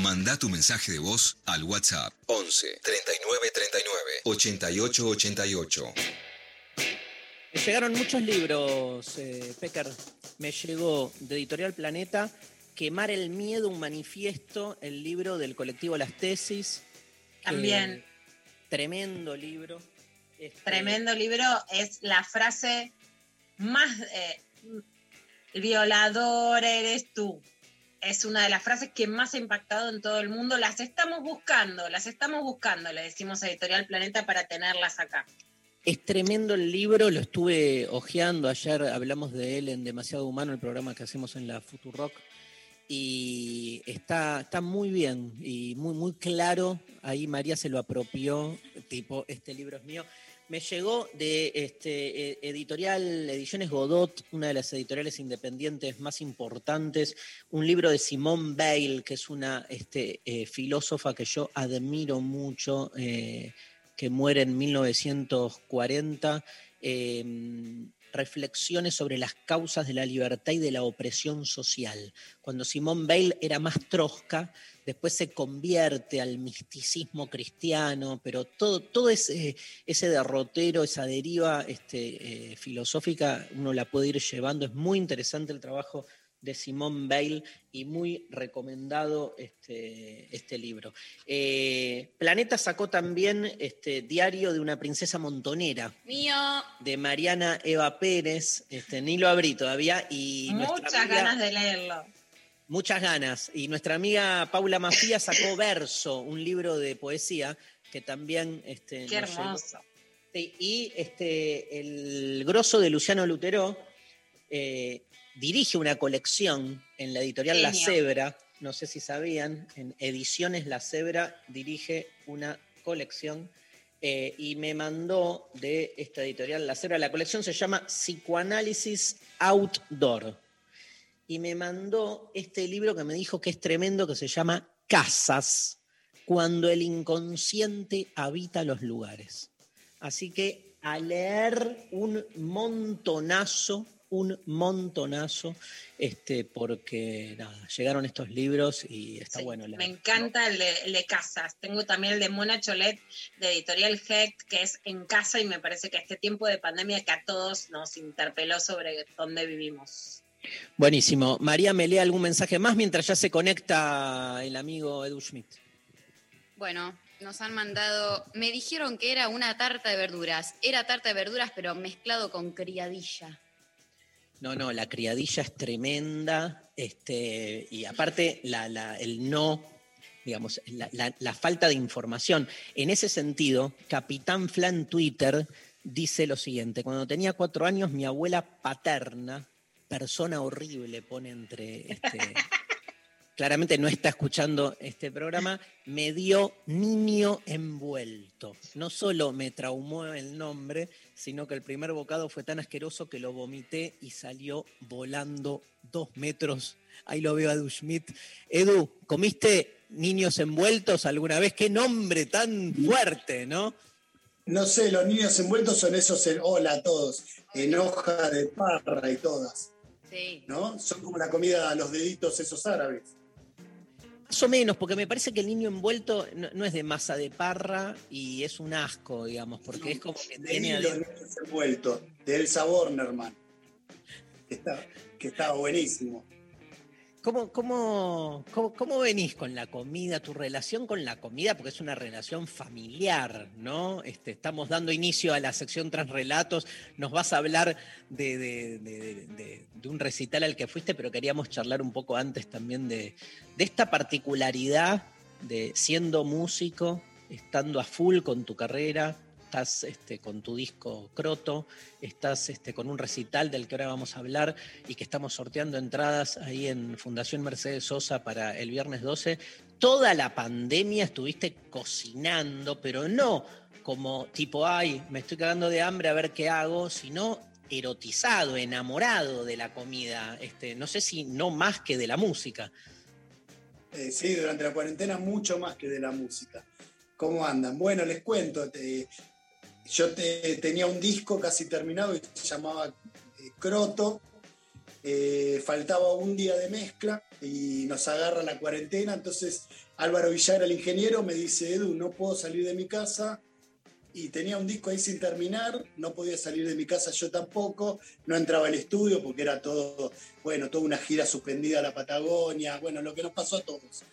Manda tu mensaje de voz al WhatsApp 11 39 39 88 88. Me llegaron muchos libros, eh, Pecker. Me llegó de Editorial Planeta Quemar el Miedo, un manifiesto, el libro del colectivo Las Tesis. que- También. Tremendo libro. Este, Tremendo libro. Es la frase más. eh, el violador eres tú. Es una de las frases que más ha impactado en todo el mundo. Las estamos buscando, las estamos buscando, le decimos a Editorial Planeta para tenerlas acá. Es tremendo el libro, lo estuve hojeando. Ayer hablamos de él en Demasiado Humano, el programa que hacemos en la Futurock. Y está, está muy bien y muy, muy claro. Ahí María se lo apropió, tipo, este libro es mío. Me llegó de este, eh, editorial Ediciones Godot, una de las editoriales independientes más importantes, un libro de Simone Weil, que es una este, eh, filósofa que yo admiro mucho, eh, que muere en 1940. eh, reflexiones sobre las causas de la libertad y de la opresión social. Cuando Simone Weil era más trosca, después se convierte al misticismo cristiano, pero todo, todo ese, ese derrotero, esa deriva este, eh, filosófica, uno la puede ir llevando. Es muy interesante el trabajo de Simone Weil y muy recomendado este, este libro. Eh, Planeta sacó también este Diario de una princesa montonera Mío. de Mariana Eva Pérez, este, ni lo abrí todavía, y Muchas amiga- ganas de leerlo. Muchas ganas. Y nuestra amiga Paula Mafía sacó Verso, un libro de poesía que también este, Qué hermoso. Sí, y este, el grosso de Luciano Lutero eh, dirige una colección en la editorial La. Cebra, no sé si sabían, en Ediciones La Cebra dirige una colección eh, y me mandó de esta editorial La Cebra, la colección se llama Psicoanálisis Outdoor. Y me mandó este libro que me dijo que es tremendo, que se llama Casas, cuando el inconsciente habita los lugares. Así que a leer un montonazo, un montonazo, este, porque nada, llegaron estos libros y está bueno leer. Me encanta el de, el de casas. Tengo también el de Mona Cholet de Editorial Hecht, que es en casa y me parece que este tiempo de pandemia que a todos nos interpeló sobre dónde vivimos. Buenísimo. María, ¿me lee algún mensaje más mientras ya se conecta el amigo Edu Schmidt? Bueno, nos han mandado. Me dijeron que era una tarta de verduras. Era tarta de verduras, pero mezclado con criadilla. No, no, la criadilla es tremenda, este, y aparte la- la- el no, digamos, la, la- la falta de información. En ese sentido, Capitán Flan Twitter dice lo siguiente, cuando tenía cuatro años, mi abuela paterna, persona horrible, pone entre, este, claramente no está escuchando este programa, me dio niño envuelto. No solo me traumó el nombre, sino que el primer bocado fue tan asqueroso que lo vomité y salió volando dos metros. Ahí lo veo a Edu Schmidt. Edu, ¿comiste niños envueltos alguna vez? Qué nombre tan fuerte, ¿no? No sé, los niños envueltos son esos, en, hola a todos, en hoja de parra y todas, Sí. ¿no? Son como la comida a los deditos esos árabes. Más o menos, porque me parece que el niño envuelto no, no es de masa de parra y es un asco, digamos, porque es como que De tiene los niños envueltos, de Elsa Bornerman, que, está, que estaba buenísimo. ¿Cómo, cómo, cómo, venís con la comida, tu relación con la comida? Porque es una relación familiar, ¿no? Este, estamos dando inicio a la sección Transrelatos. Nos vas a hablar de- de- de- de un recital al que fuiste, pero queríamos charlar un poco antes también de, de esta particularidad de siendo músico, estando a full con tu carrera, estás este, con tu disco Croto, estás este, con un recital del que ahora vamos a hablar y que estamos sorteando entradas ahí en Fundación Mercedes Sosa para el viernes 12. Toda la pandemia estuviste cocinando, pero no como tipo, ay, me estoy cagando de hambre a ver qué hago, sino erotizado, enamorado de la comida. Este, no sé si no más que de la música. Eh, sí, durante la cuarentena mucho más que de la música. ¿Cómo andan? Bueno, les cuento. te- yo te- tenía un disco casi terminado y se llamaba eh, Croto. Eh, faltaba un día de mezcla y nos agarra la cuarentena. Entonces Álvaro Villar, el ingeniero, me dice, Edu, no puedo salir de mi casa. Y tenía un disco ahí sin terminar, no podía salir de mi casa yo tampoco, no entraba al estudio porque era todo, bueno, toda una gira suspendida a la Patagonia, bueno, lo que nos pasó a todos.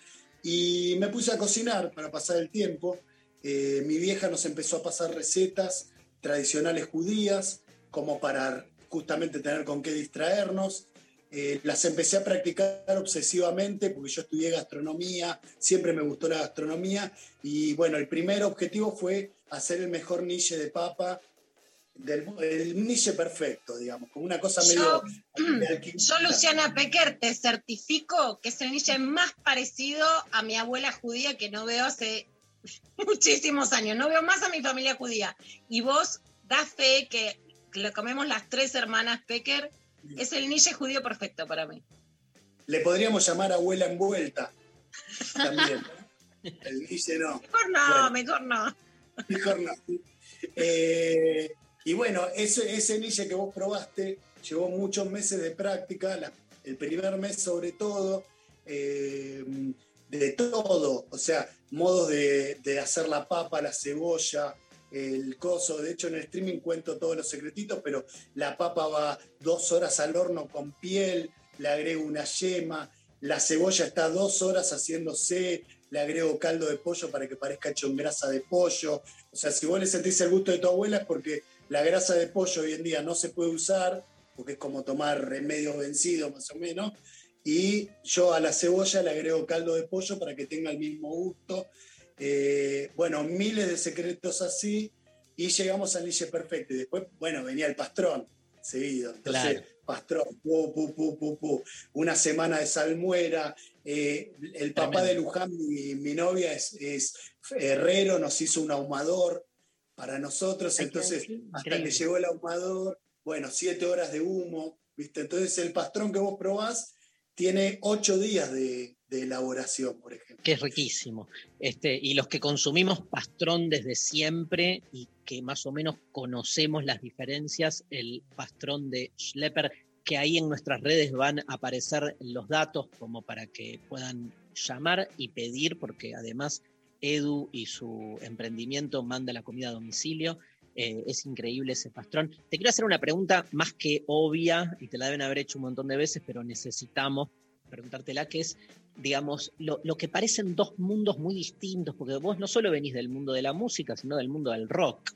Y me puse a cocinar para pasar el tiempo. Eh, mi vieja nos empezó a pasar recetas tradicionales judías, como para justamente tener con qué distraernos. Eh, las empecé a practicar obsesivamente porque yo estudié gastronomía, siempre me gustó la gastronomía y bueno, el primer objetivo fue hacer el mejor niche de papa, del, el niche perfecto, digamos, como una cosa medio... Yo, Luciana Pecker, te certifico que es el niche más parecido a mi abuela judía que no veo hace muchísimos años. No veo más a mi familia judía. Y vos das fe que lo comemos las tres hermanas Pecker. Es el niche judío perfecto para mí. Le podríamos llamar abuela envuelta también. El niche no. Mejor no, Bueno. mejor no. Mejor no. Eh, y bueno, ese, ese niche que vos probaste llevó muchos meses de práctica, la- el primer mes sobre todo, eh, de todo, o sea, modos de, de hacer la papa, la cebolla, el coso. De hecho, en el streaming cuento todos los secretitos, pero la papa va dos horas al horno con piel, le agrego una yema, la cebolla está dos horas haciéndose, le agrego caldo de pollo para que parezca hecho en grasa de pollo. O sea, si vos le sentís el gusto de tu abuela es porque la grasa de pollo hoy en día no se puede usar, porque es como tomar remedios vencidos más o menos. Y yo a la cebolla le agrego caldo de pollo para que tenga el mismo gusto. Eh, bueno, miles de secretos así. y llegamos al Niche Perfecto. Y después, bueno, venía el pastrón seguido. Entonces, Claro. pastrón, pu, pu, pu, una semana de salmuera. eh, el papá de Luján, mi, mi novia, es, es herrero, nos hizo un ahumador para nosotros. Ay, Entonces, increíble. hasta que llegó el ahumador, bueno, siete horas de humo, ¿viste? Entonces, el pastrón que vos probás tiene ocho días de, elaboración, por ejemplo. que es riquísimo. Este, y los que consumimos pastrón desde siempre y que más o menos conocemos las diferencias, el pastrón de Schlepper, que ahí en nuestras redes van a aparecer los datos como para que puedan llamar y pedir, porque además Edu y su emprendimiento manda la comida a domicilio. Eh, es increíble ese pastrón. Te quiero hacer una pregunta más que obvia, y te la deben haber hecho un montón de veces, pero necesitamos preguntártela, que es, digamos, lo, lo que parecen dos mundos muy distintos, porque vos no solo venís del mundo de la música, sino del mundo del rock.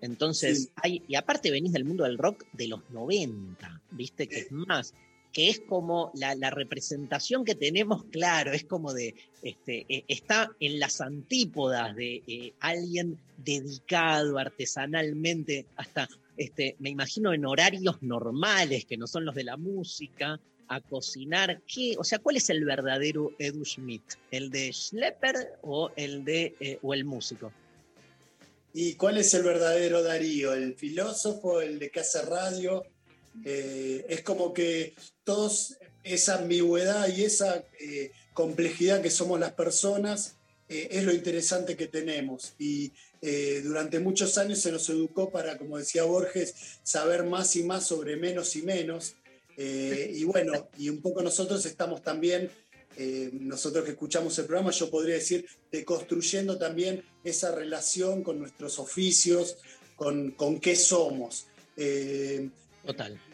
Entonces, Sí. hay, y aparte venís del mundo del rock de los 90, ¿viste? Que es más, que es como la, representación que tenemos, claro, es como de, este, eh, está en las antípodas de eh, alguien dedicado artesanalmente, hasta, este, me imagino, en horarios normales, que no son los de la música, a cocinar. ¿Qué? O sea, ¿cuál es el verdadero Edu Schmidt? ¿El de Schlepper o el de eh, o el músico? ¿Y cuál es el verdadero Darío? ¿El filósofo, el de hace radio? Eh, es como que todos esa ambigüedad y esa eh, complejidad que somos las personas eh, es lo interesante que tenemos. Y eh, durante muchos años se nos educó para, como decía Borges, saber más y más sobre menos y menos. Y bueno, y un poco nosotros estamos también, nosotros que escuchamos el programa, yo podría decir, deconstruyendo también esa relación con nuestros oficios, con, con qué somos.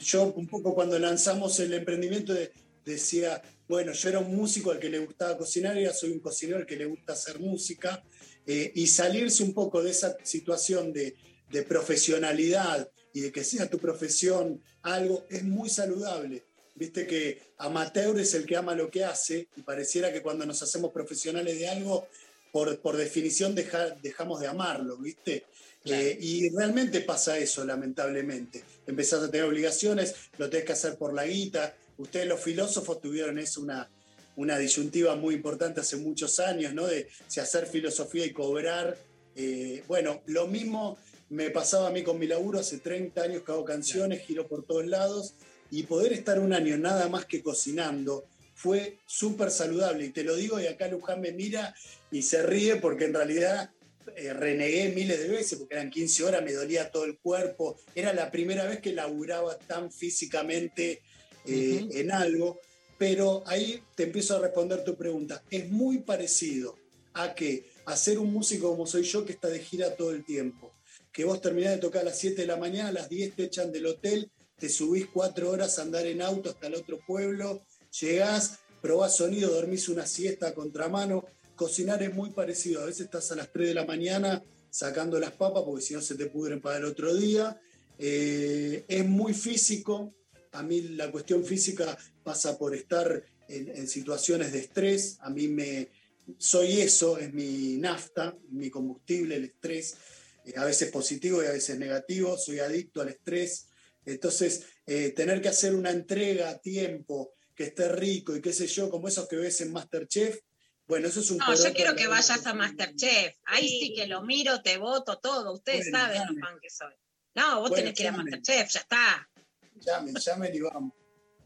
Yo un poco cuando lanzamos el emprendimiento de- decía, bueno, yo era un músico al que le gustaba cocinar y soy un cocinero al que le gusta hacer música, eh, y salirse un poco de esa situación de, de profesionalidad y de que sea tu profesión algo, es muy saludable. Viste que amateur es el que ama lo que hace y pareciera que cuando nos hacemos profesionales de algo, por, por definición deja- dejamos de amarlo, ¿viste? Eh, y realmente pasa eso, lamentablemente. Empezás a tener obligaciones, lo tenés que hacer por la guita. Ustedes los filósofos tuvieron eso, una, una disyuntiva muy importante hace muchos años, ¿no? De si hacer filosofía y cobrar. Eh, bueno, lo mismo me pasaba a mí con mi laburo, hace 30 años que hago canciones, giro por todos lados, y poder estar un año nada más que cocinando fue súper saludable. Y te lo digo, y acá Luján me mira y se ríe porque en realidad eh, renegué miles de veces, porque eran 15 horas, me dolía todo el cuerpo. Era la primera vez que laburaba tan físicamente eh, en algo. Pero ahí te empiezo a responder tu pregunta. Es muy parecido a que hacer un músico como soy yo, que está de gira todo el tiempo. Que vos terminás de tocar a las 7 de la mañana, a las 10 te echan del hotel, te subís cuatro horas a andar en auto hasta el otro pueblo, llegás, probás sonido, dormís una siesta a contramano. Cocinar es muy parecido. A veces estás a las 3 de la mañana sacando las papas porque si no se te pudren para el otro día. Eh, es muy físico. A mí la cuestión física pasa por estar en, situaciones de estrés. A mí me soy eso, es mi nafta, mi combustible, el estrés. Eh, a veces positivo y a veces negativo. Soy adicto al estrés. Entonces, eh, tener que hacer una entrega a tiempo que esté rico y qué sé yo, como esos que ves en Masterchef, bueno, eso es un No, yo quiero que vayas a Masterchef. Ahí sí que lo miro, te voto, todo. Ustedes Bueno, saben lo fan que soy. No, vos Bueno, tenés que ir a. Masterchef, ya está. Llamen, llamen y vamos.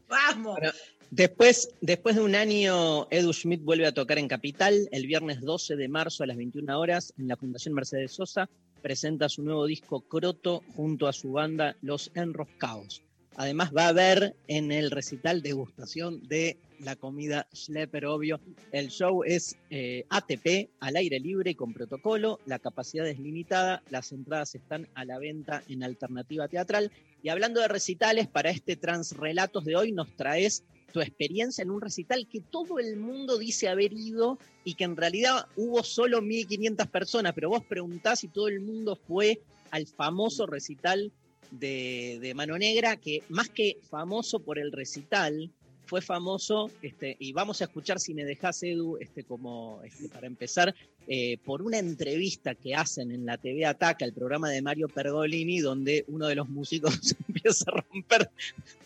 Vamos. Bueno, después, después de un año, Edu Schmidt vuelve a tocar en Capital. El viernes 12 de marzo a las 21 horas en la Fundación Mercedes Sosa presenta su nuevo disco Croto junto a su banda Los Enroscados. Además va a haber en el recital degustación de la comida Schlepper, obvio. El show es eh, ATP, al aire libre y con protocolo. La capacidad es limitada. Las entradas están a la venta en Alternativa Teatral. Y hablando de recitales, para este Transrelatos de hoy nos traes tu experiencia en un recital que todo el mundo dice haber ido y que en realidad hubo solo 1.500 personas, pero vos preguntás y todo el mundo fue al famoso recital de, Mano Negra, que más que famoso por el recital, fue famoso, este, y vamos a escuchar si me dejas, Edu, este, como este, para empezar, eh, por una entrevista que hacen en la TV Ataca, el programa de Mario Pergolini, donde uno de los músicos empieza a romper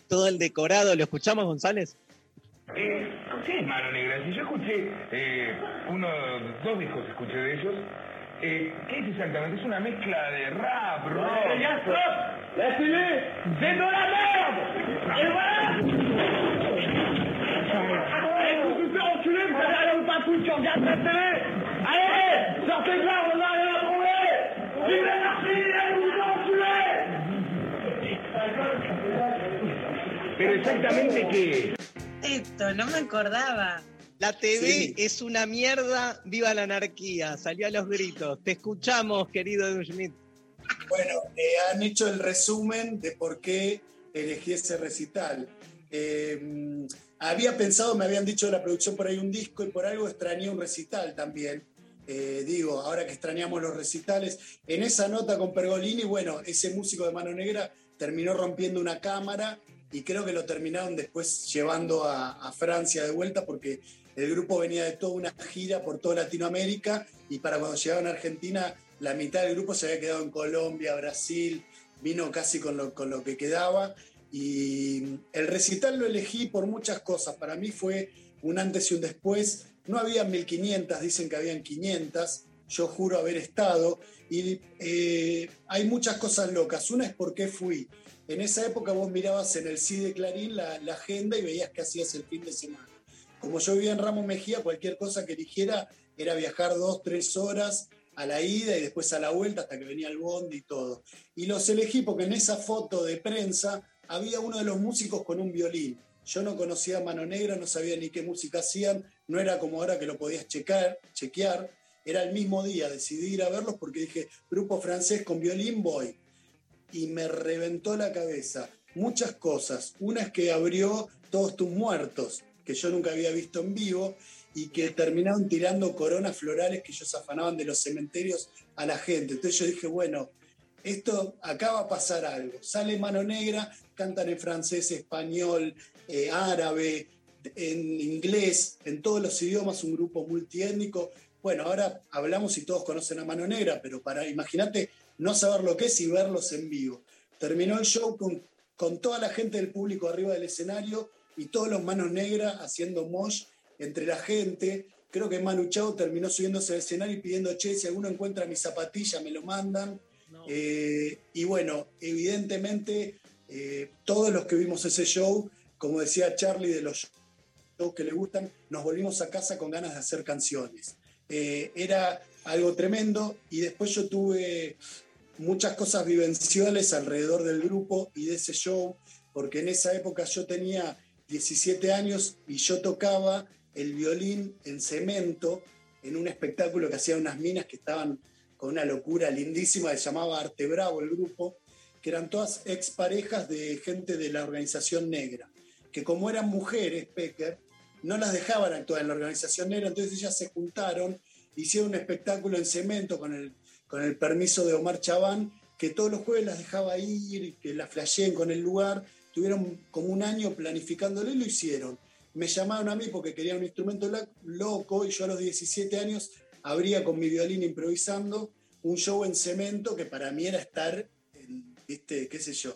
todo el decorado. ¿Lo escuchamos, González? Eh, ¿Qué es Mano Negra? Si yo escuché eh, uno, dos discos escuché de ellos. Eh, ¿Qué es exactamente? Es una mezcla de rap, rock. ya stop La de la Allez, Sortez de là, on va aller la trouver Vive l'anarchie, allez vous enculer Pero exactamente qué Esto, no me acordaba. La TV es una mierda, viva la anarquía, salió a los gritos. Te escuchamos, querido Edu Schmidt. Bueno, eh, han hecho el resumen de por qué elegí ese recital. Eh, había pensado, me habían dicho de la producción por ahí un disco y por algo extrañé un recital también. Eh, digo, ahora que extrañamos los recitales, en esa nota con Pergolini, bueno, ese músico de Mano Negra terminó rompiendo una cámara y creo que lo terminaron después llevando a, a Francia de vuelta porque el grupo venía de toda una gira por toda Latinoamérica y para cuando llegaban a Argentina la mitad del grupo se había quedado en Colombia, Brasil, vino casi con lo, con lo que quedaba y el recital lo elegí por muchas cosas. Para mí fue un antes y un después. No había 1500, dicen que habían 500. Yo juro haber estado. Y eh, hay muchas cosas locas. Una es por qué fui. En esa época vos mirabas en el CID de Clarín la, la agenda y veías qué hacías el fin de semana. Como yo vivía en Ramos Mejía, cualquier cosa que eligiera era viajar dos, tres horas a la ida y después a la vuelta hasta que venía el bondi y todo. Y los elegí porque en esa foto de prensa había uno de los músicos con un violín. Yo no conocía Mano Negra, no sabía ni qué música hacían, no era como ahora que lo podías checar, chequear. Era el mismo día, decidí ir a verlos porque dije, grupo francés con violín voy. Y me reventó la cabeza. Muchas cosas. Una es que abrió Todos tus muertos, que yo nunca había visto en vivo, y que terminaron tirando coronas florales que ellos afanaban de los cementerios a la gente. Entonces yo dije, bueno, esto acá va a pasar algo. Sale Mano Negra, cantan en francés, español, eh, árabe, en inglés, en todos los idiomas, un grupo multiétnico. Bueno, ahora hablamos y todos conocen a Mano Negra, pero para, imagínate, no saber lo que es y verlos en vivo. Terminó el show con, con toda la gente del público arriba del escenario y todos los Manos Negras haciendo mosh entre la gente. Creo que Manu Chao terminó subiéndose al escenario y pidiendo, che, si alguno encuentra mi zapatilla, me lo mandan. Eh, y bueno, evidentemente, eh, todos los que vimos ese show, como decía Charlie, de los shows que le gustan, nos volvimos a casa con ganas de hacer canciones. Eh, era algo tremendo y después yo tuve muchas cosas vivenciales alrededor del grupo y de ese show, porque en esa época yo tenía 17 años y yo tocaba el violín en cemento en un espectáculo que hacían unas minas que estaban con una locura lindísima, se llamaba Arte Bravo el grupo, que eran todas exparejas de gente de la organización negra, que como eran mujeres, Pecker, no las dejaban actuar en la organización negra, entonces ellas se juntaron, hicieron un espectáculo en cemento con el, con el permiso de Omar Chabán, que todos los jueves las dejaba ir, que las flasheen con el lugar, tuvieron como un año planificándolo y lo hicieron. Me llamaron a mí porque querían un instrumento loco y yo a los 17 años abría con mi violín improvisando un show en cemento que para mí era estar, en, ¿viste? qué sé yo,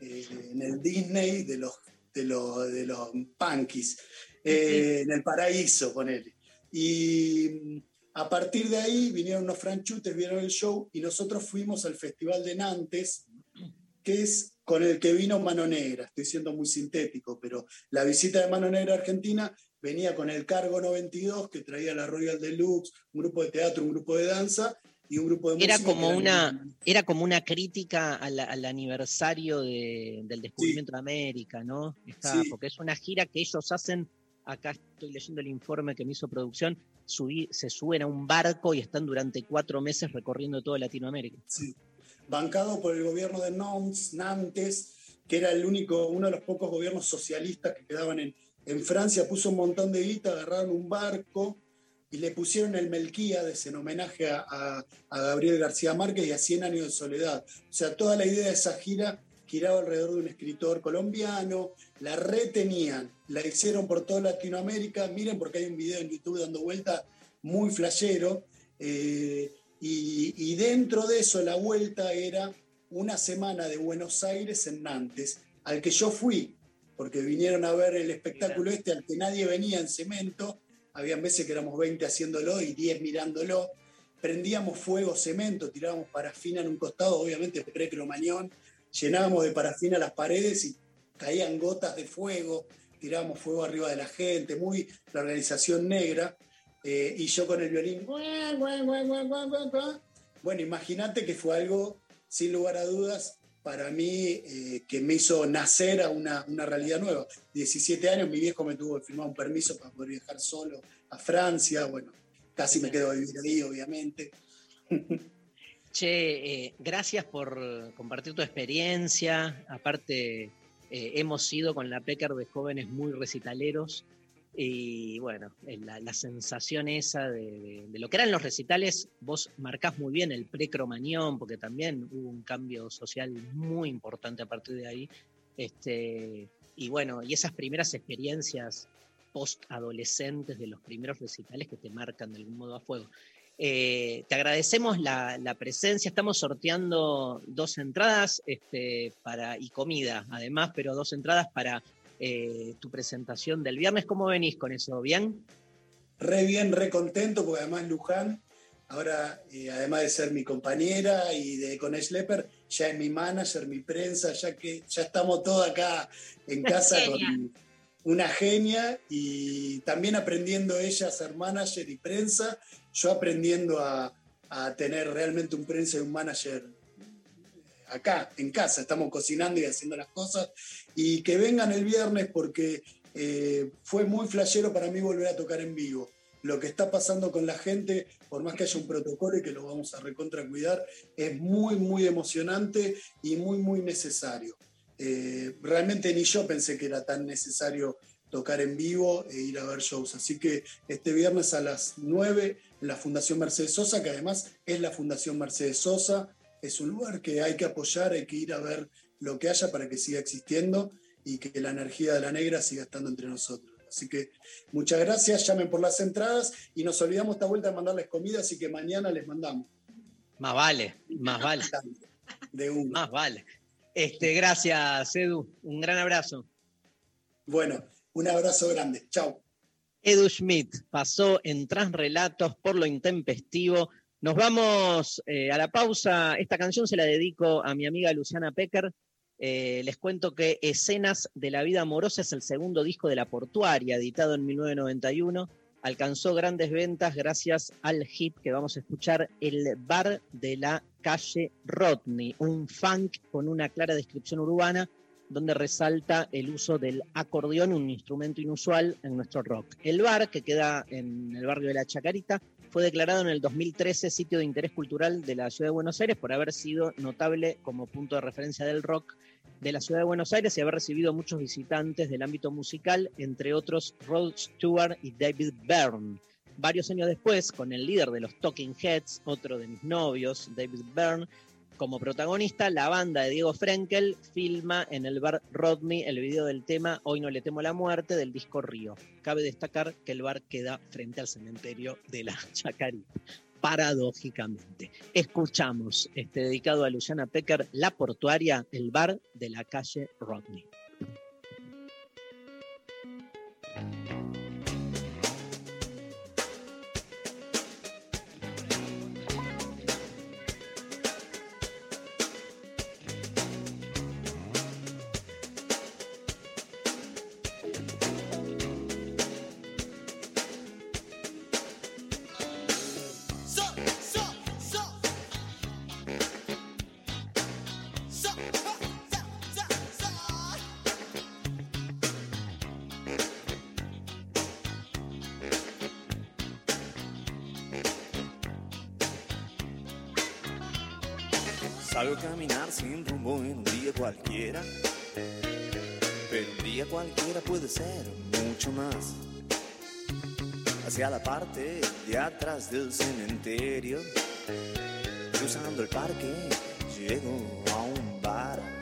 eh, en el Disney de los, de los, de los punkies, eh, en el paraíso, ponele. Y mm, a partir de ahí vinieron unos franchutes, vieron el show y nosotros fuimos al Festival de Nantes, que es con el que vino Mano Negra. Estoy siendo muy sintético, pero la visita de Mano Negra a Argentina venía con el Cargo 92, que traía la Royal Deluxe, un grupo de teatro, un grupo de danza y un grupo de Era música. como que una, era como una crítica al, al aniversario de- del descubrimiento de América, ¿no? Está- Sí. Porque es una gira que ellos hacen, acá estoy leyendo el informe que me hizo producción, subí- se suben a un barco y están durante cuatro meses recorriendo toda Latinoamérica. Sí. Bancado por el gobierno de Nantes, Nantes, que era el único, uno de los pocos gobiernos socialistas que quedaban en, Francia, puso un montón de guita, agarraron un barco y le pusieron el Melquíades en homenaje a, Gabriel García Márquez y a 100 años de soledad. O sea, toda la idea de esa gira giraba alrededor de un escritor colombiano, la retenían, la hicieron por toda Latinoamérica, miren porque hay un video en YouTube dando vuelta muy flashero, eh, y, y dentro de eso la vuelta era una semana de Buenos Aires en Nantes, al que yo fui, porque vinieron a ver el espectáculo este al que nadie venía en cemento, habían veces que éramos 20 haciéndolo y 10 mirándolo, prendíamos fuego cemento, tirábamos parafina en un costado, obviamente pre-cromañón, llenábamos de parafina las paredes y caían gotas de fuego, tirábamos fuego arriba de la gente, muy la organización negra, eh, y yo con el violín. Bueno, imagínate que fue algo, sin lugar a dudas, para mí eh, que me hizo nacer a una, una realidad nueva. 17 años, mi viejo me tuvo que firmar un permiso para poder viajar solo a Francia, bueno, casi me quedo a vivir ahí, obviamente. Che, eh, gracias por compartir tu experiencia. Aparte, hemos sido con la Pecker de jóvenes muy recitaleros. Y bueno, la, sensación esa de lo que eran los recitales, vos marcás muy bien el pre-cromañón, porque también hubo un cambio social muy importante a partir de ahí. Este, y bueno, y esas primeras experiencias post-adolescentes de los primeros recitales que te marcan de algún modo a fuego. Eh, te agradecemos la, la presencia. Estamos sorteando dos entradas este, para, y comida, además, pero dos entradas para eh, tu presentación del viernes. ¿Cómo venís con eso? ¿Bien? Re bien, re contento, porque además Luján, ahora, eh, además de ser mi compañera y de con Schlepper, ya es mi manager, mi prensa, ya que ya estamos todos acá en casa Genia. con una genia y también aprendiendo ella a ser manager y prensa, yo aprendiendo a, a tener realmente un prensa y un manager acá, en casa, estamos cocinando y haciendo las cosas, y que vengan el viernes porque eh, fue muy flashero para mí volver a tocar en vivo. Lo que está pasando con la gente, por más que haya un protocolo y que lo vamos a recontra cuidar, es muy, muy emocionante y muy, muy necesario. Eh, realmente ni yo pensé que era tan necesario tocar en vivo e ir a ver shows. Así que este viernes a las 9 en la Fundación Mercedes Sosa, que además es la Fundación Mercedes Sosa, es un lugar que hay que apoyar, hay que ir a ver lo que haya para que siga existiendo y que la energía de la negra siga estando entre nosotros. Así que muchas gracias, llamen por las entradas y nos olvidamos esta vuelta de mandarles comida, así que mañana les mandamos. Más vale, más vale. De uno. Más vale. Este, gracias, Edu. Un gran abrazo. Bueno, un abrazo grande. Chao. Edu Schmidt pasó en Transrelatos por lo intempestivo. Nos vamos eh, a la pausa. Esta canción se la dedico a mi amiga Luciana Pecker. Eh, les cuento que Escenas de la Vida Amorosa es el segundo disco de La Portuaria, editado en 1991. Alcanzó grandes ventas gracias al hit que vamos a escuchar, El Bar de la Calle Rodney, un funk con una clara descripción urbana donde resalta el uso del acordeón, un instrumento inusual en nuestro rock. El bar, que queda en el barrio de La Chacarita, fue declarado en el 2013 sitio de interés cultural de la ciudad de Buenos Aires por haber sido notable como punto de referencia del rock de la ciudad de Buenos Aires y haber recibido muchos visitantes del ámbito musical, entre otros Rod Stewart y David Byrne. Varios años después, con el líder de los Talking Heads, otro de mis novios, David Byrne, como protagonista, la banda de Diego Frenkel filma en el bar Rodney el video del tema Hoy no le temo la muerte del disco Río. Cabe destacar que el bar queda frente al cementerio de la Chacarita. Paradójicamente. Escuchamos, este, dedicado a Luciana Pecker, La Portuaria, el bar de la calle Rodney. caminar sin rumbo en un día cualquiera. Pero un día cualquiera puede ser mucho más. Hacia la parte de atrás del cementerio, cruzando el parque, llego a un bar.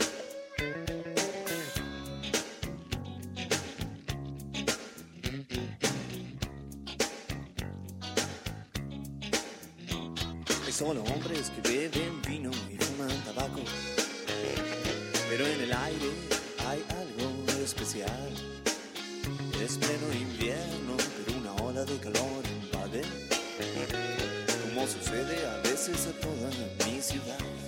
solo hombres que beben sucede a veces a toda mi ciudad. Ciudad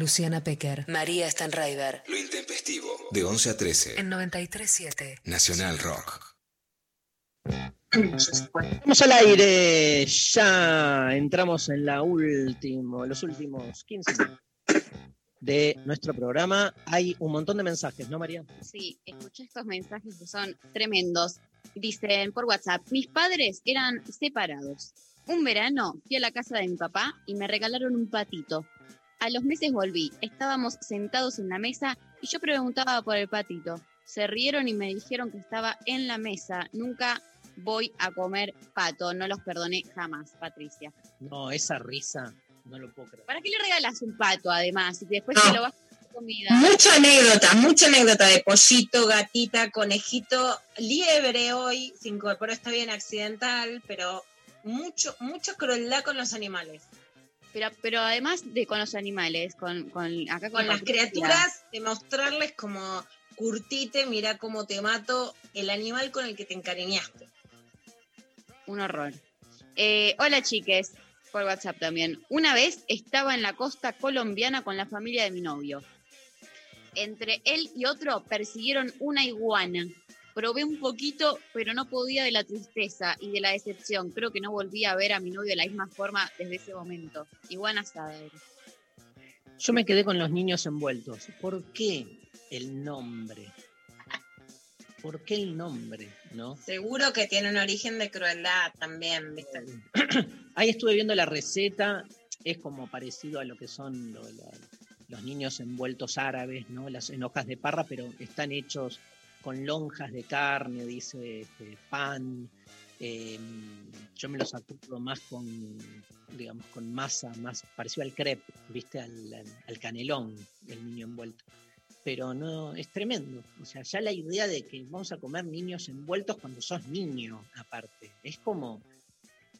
Luciana Pecker, María Stanraiver. Lo intempestivo. De 11 a 13. En 93.7. Nacional Rock. Vamos al aire, ya entramos en la último, los últimos 15 minutos de nuestro programa. Hay un montón de mensajes, ¿no, María? Sí, escuché estos mensajes que son tremendos. Dicen por WhatsApp, mis padres eran separados. Un verano fui a la casa de mi papá y me regalaron un patito. A los meses volví, estábamos sentados en la mesa y yo preguntaba por el patito. Se rieron y me dijeron que estaba en la mesa. Nunca voy a comer pato, no los perdoné jamás, Patricia. No, esa risa, no lo puedo creer. ¿Para qué le regalas un pato además? Y después se lo vas a hacer comida. Mucha anécdota, mucha anécdota de pollito, gatita, conejito, liebre hoy, se incorporó, está bien accidental, pero mucho, mucha crueldad con los animales. Pero, pero además de con los animales, con, con acá Con las Patricia. criaturas, de mostrarles como curtite, mira cómo te mato, el animal con el que te encariñaste. Un horror. Eh, hola chiques, por WhatsApp también. Una vez estaba en la costa colombiana con la familia de mi novio. Entre él y otro persiguieron una iguana. Probé un poquito, pero no podía de la tristeza y de la decepción. Creo que no volví a ver a mi novio de la misma forma desde ese momento. Iguana asada. era. Yo me quedé con los niños envueltos. ¿Por qué el nombre? ¿Por qué el nombre? ¿No? Seguro que tiene un origen de crueldad también, ¿viste? Ahí estuve viendo la receta, es como parecido a lo que son lo- lo- los niños envueltos árabes, ¿no? Las en hojas de parra, pero están hechos con lonjas de carne, dice este, pan. eh, yo me los acuerdo más con, digamos, con masa, más parecido al crepe, ¿viste? Al, al- al canelón, el niño envuelto. Pero no, es tremendo. O sea, ya la idea de que vamos a comer niños envueltos cuando sos niño, aparte, es como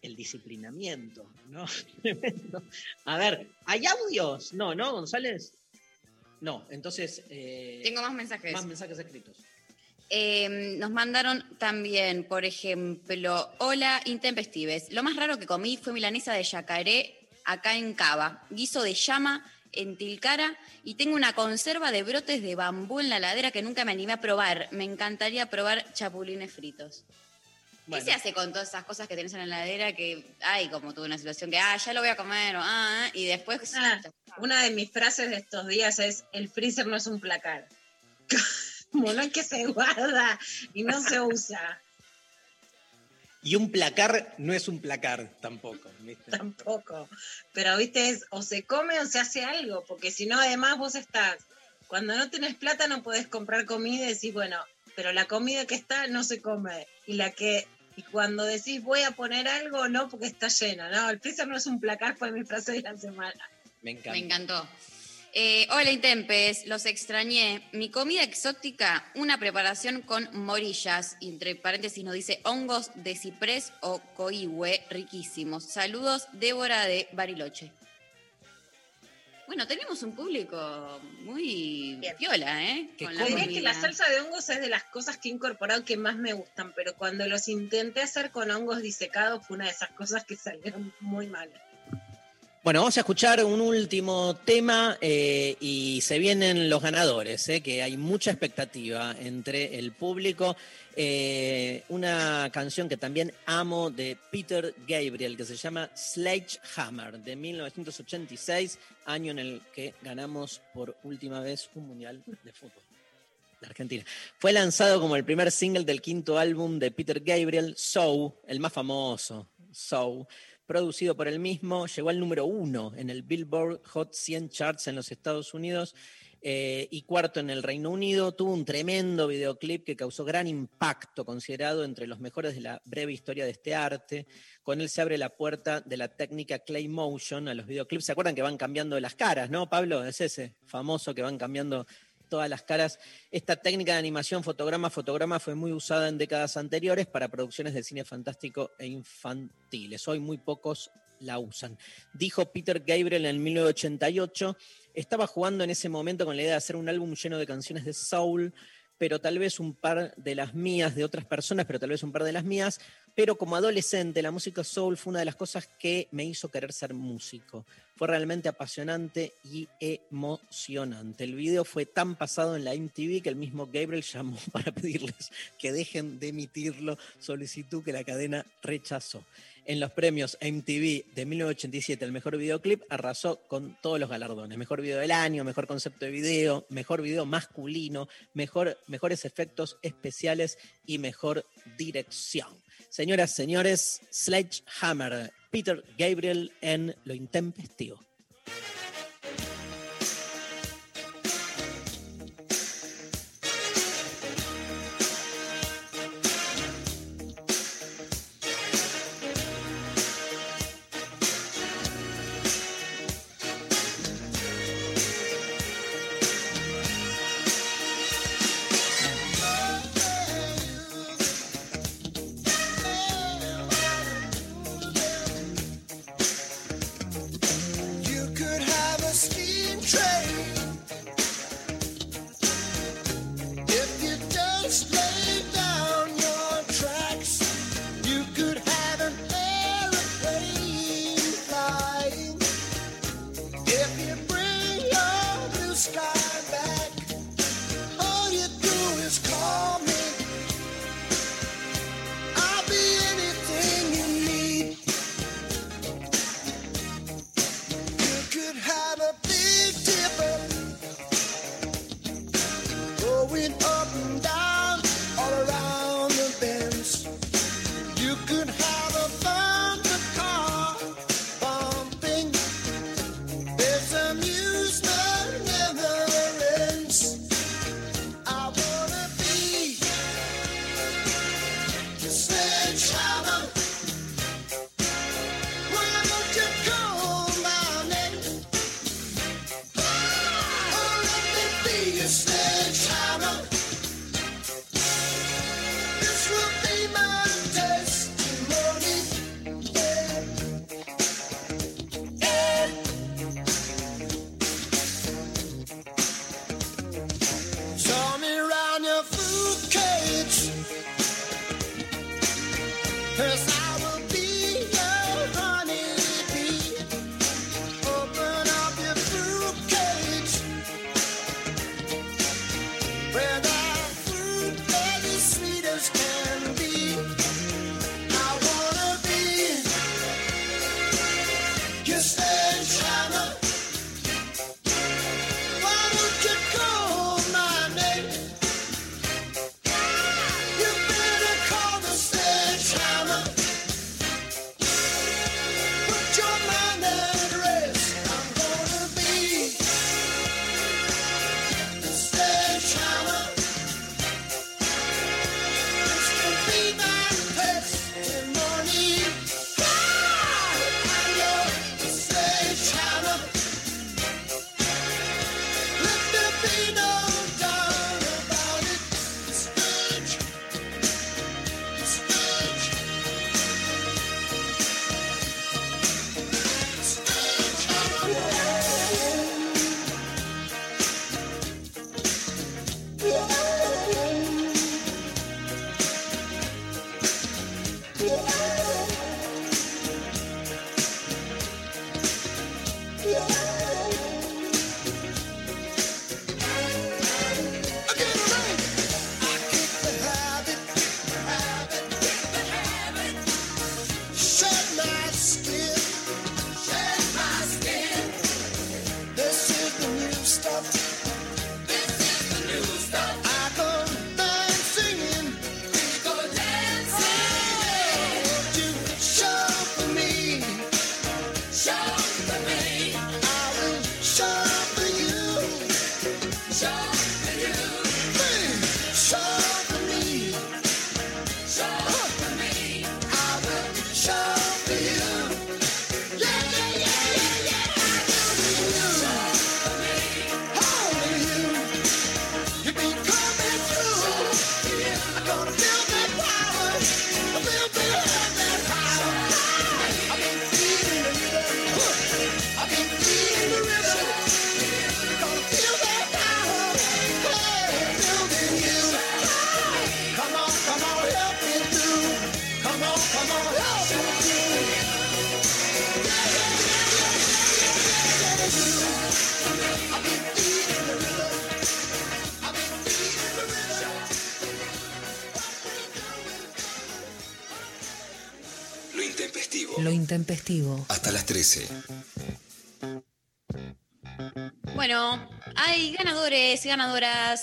el disciplinamiento, ¿no? Tremendo. A ver, ¿hay audios? No, ¿no, González? No, entonces... eh, Tengo más mensajes. Más mensajes escritos. Eh, nos mandaron también, por ejemplo, hola intempestives. Lo más raro que comí fue milanesa de yacaré acá en Cava. Guiso de llama en Tilcara y tengo una conserva de brotes de bambú en la ladera que nunca me animé a probar. Me encantaría probar chapulines fritos. Bueno. ¿Qué se hace con todas esas cosas que tenés en la heladera que hay como tuve una situación que, ah, ya lo voy a comer, o, ah, ah, y después... Ah, una de mis frases de estos días es, el freezer no es un placar. Como no es que se guarda y no se usa. Y un placar no es un placar tampoco. ¿viste? Tampoco. Pero, viste, es o se come o se hace algo, porque si no, además vos estás, cuando no tenés plata no podés comprar comida y decís, bueno, pero la comida que está no se come. Y la que, y cuando decís voy a poner algo, no, porque está llena. No, el freezer no es un placar, fue mi frase de la semana. Me encanta. Me encantó. Eh, hola Intempes, los extrañé. Mi comida exótica, una preparación con morillas, y entre paréntesis nos dice hongos de ciprés o coihue, riquísimos. Saludos, Débora de Bariloche. Bueno, tenemos un público muy piola, ¿eh? Que Con la que la salsa de hongos es de las cosas que he incorporado que más me gustan, pero cuando los intenté hacer con hongos disecados fue una de esas cosas que salieron muy mal. Bueno, vamos a escuchar un último tema eh, y se vienen los ganadores, eh, que hay mucha expectativa entre el público. Eh, una canción que también amo de Peter Gabriel, que se llama Sledgehammer, de 1986, año en el que ganamos por última vez un mundial de fútbol. de Argentina. Fue lanzado como el primer single del quinto álbum de Peter Gabriel, So, el más famoso, So, producido por él mismo, llegó al número uno en el Billboard Hot 100 Charts en los Estados Unidos eh, y cuarto en el Reino Unido. Tuvo un tremendo videoclip que causó gran impacto, considerado entre los mejores de la breve historia de este arte. Con él se abre la puerta de la técnica Clay Motion a los videoclips. ¿Se acuerdan que van cambiando las caras, no, Pablo? Es ese famoso que van cambiando todas las caras. Esta técnica de animación fotograma fotograma fue muy usada en décadas anteriores para producciones de cine fantástico e infantiles. Hoy muy pocos la usan. Dijo Peter Gabriel en 1988, estaba jugando en ese momento con la idea de hacer un álbum lleno de canciones de soul, pero tal vez un par de las mías, de otras personas, pero tal vez un par de las mías. Pero como adolescente, la música soul fue una de las cosas que me hizo querer ser músico. Fue realmente apasionante y emocionante. El video fue tan pasado en la MTV que el mismo Gabriel llamó para pedirles que dejen de emitirlo, solicitud que la cadena rechazó. En los premios MTV de 1987, el mejor videoclip arrasó con todos los galardones. Mejor video del año, mejor concepto de video, mejor video masculino, mejor, mejores efectos especiales y mejor dirección. Señoras, señores, Sledgehammer, Peter Gabriel en Lo Intempestivo.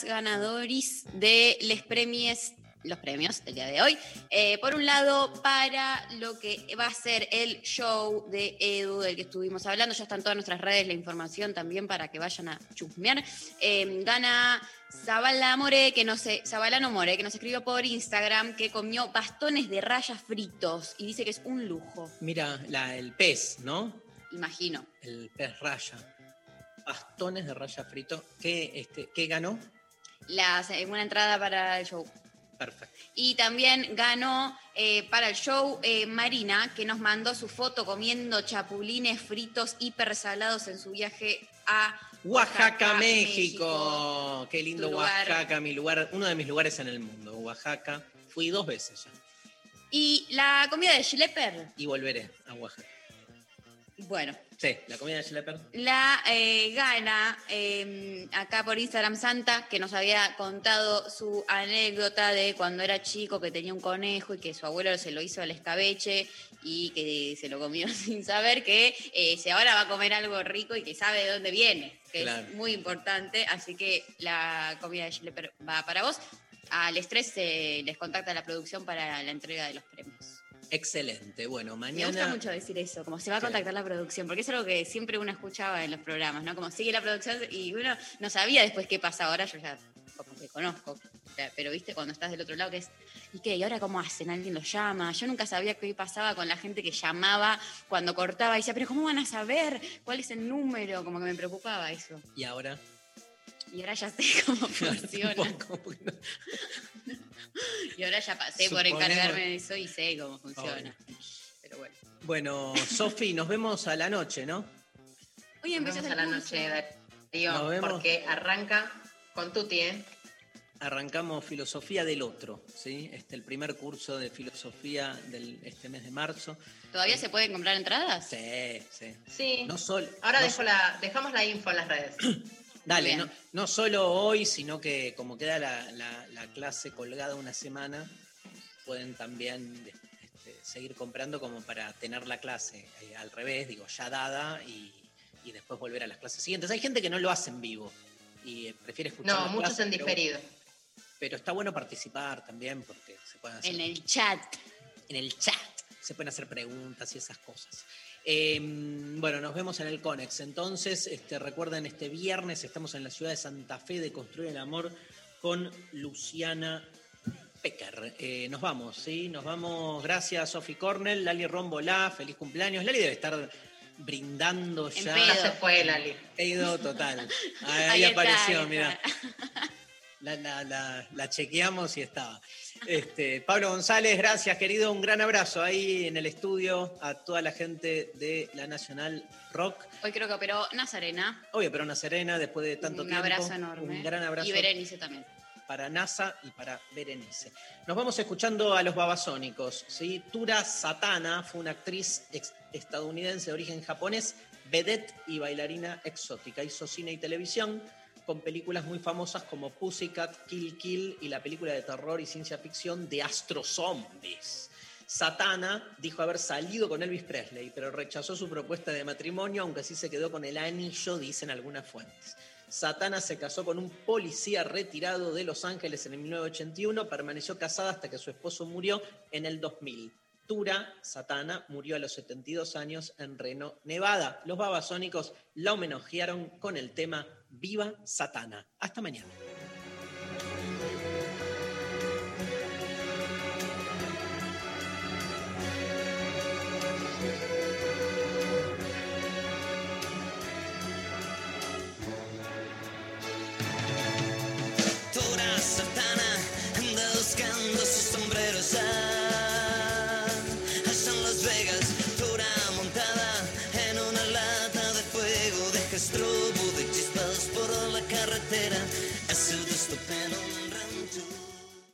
Ganadores de les premies, los premios el día de hoy. Eh, por un lado, para lo que va a ser el show de Edu, del que estuvimos hablando, ya está en todas nuestras redes la información también para que vayan a chusmear. Eh, gana Zabala More, que no sé, Zabalano More, que nos escribió por Instagram, que comió bastones de rayas fritos y dice que es un lujo, Mira, la, el pez, ¿no? imagino. El pez raya. Bastones de raya frito. ¿Qué, este, ¿qué ganó? Las, una entrada para el show. Perfecto. Y también ganó eh, para el show eh, Marina, que nos mandó su foto comiendo chapulines fritos hiper salados en su viaje a Oaxaca, México. Qué lindo. Oaxaca, mi lugar, uno de mis lugares en el mundo. Oaxaca. Fui dos veces ya. Y la comida de Schlepper, Y volveré a Oaxaca. Bueno, Sí, la comida de Schlepper. la eh, gana eh, acá por Instagram Santa, que nos había contado su anécdota de cuando era chico, que tenía un conejo y que su abuelo se lo hizo al escabeche y que se lo comió sin saber que eh, se ahora va a comer algo rico y que sabe de dónde viene, que Claro. es muy importante. Así que la comida de Schlepper va para vos. Al estrés eh, les contacta la producción para la entrega de los premios. Excelente. Bueno, Me gusta mañana. mucho decir eso, como se va a Sí. contactar la producción, porque es algo que siempre uno escuchaba en los programas, ¿no? Como sigue la producción y uno no sabía después qué pasa ahora, yo ya como que conozco, pero viste cuando estás del otro lado que es, ¿y qué? ¿Y ahora cómo hacen? ¿Alguien los llama? Yo nunca sabía qué pasaba con la gente que llamaba cuando cortaba y decía, pero ¿cómo van a saber cuál es el número? Como que me preocupaba eso. Y ahora. Y ahora ya sé cómo funciona. y ahora ya pasé por encargarme de eso y sé cómo funciona. Pero bueno. Bueno, Sofi, nos vemos a la noche, ¿no? Hoy empezás a la noche, Darío, Nos vemos. porque arranca con Tuti, ¿eh? Arrancamos Filosofía del Otro, ¿sí? Este el primer curso de filosofía de este mes de marzo. ¿Todavía se pueden comprar entradas? Sí, sí. Sí. No sol- Ahora no dejo la, dejamos la info en las redes. Dale, no, no solo hoy, sino que como queda la, la- la clase colgada una semana, pueden también este, seguir comprando como para tener la clase eh, al revés, digo, ya dada y, y después volver a las clases siguientes. Hay gente que no lo hace en vivo y eh, prefiere escuchar. No, muchos clases, en pero- diferido. Pero está bueno participar también porque se pueden hacer En el chat. en el chat. Se pueden hacer preguntas y esas cosas. Eh, bueno, nos vemos en el Conex. Entonces, este, recuerden, este viernes estamos en la ciudad de Santa Fe de Construir el Amor con Luciana Pecker. Eh, nos vamos, ¿sí? Nos vamos. Gracias, Sofi Cornell, Lali Rombolá, feliz cumpleaños. Lali debe estar brindando En ya. pedo. Se fue, Lali. Pedo total. Ahí, Ahí apareció, mira. La, la- la- la chequeamos y estaba. Este, Pablo González, gracias, querido. Un gran abrazo ahí en el estudio a toda la gente de la Nacional Rock. Hoy creo que operó Nazarena. Obvio, pero una serena después de tanto un tiempo. abrazo enorme. Un gran abrazo Y Berenice también. para NASA y para Berenice. Nos vamos escuchando a los babasónicos. ¿sí? Tura Satana fue una actriz estadounidense de origen japonés, vedette y bailarina exótica. Hizo cine y televisión con películas muy famosas como Pussycat, Kill Kill y la película de terror y ciencia ficción de Astro Zombies. Satana dijo haber salido con Elvis Presley, pero rechazó su propuesta de matrimonio, aunque sí se quedó con el anillo, dicen algunas fuentes. Satana se casó con un policía retirado de Los Ángeles en el 1981, permaneció casada hasta que su esposo murió en el 2000. Tura Satana murió a los 72 años en Reno, Nevada. Los babasónicos la homenajearon con el tema Viva Satana. Hasta mañana.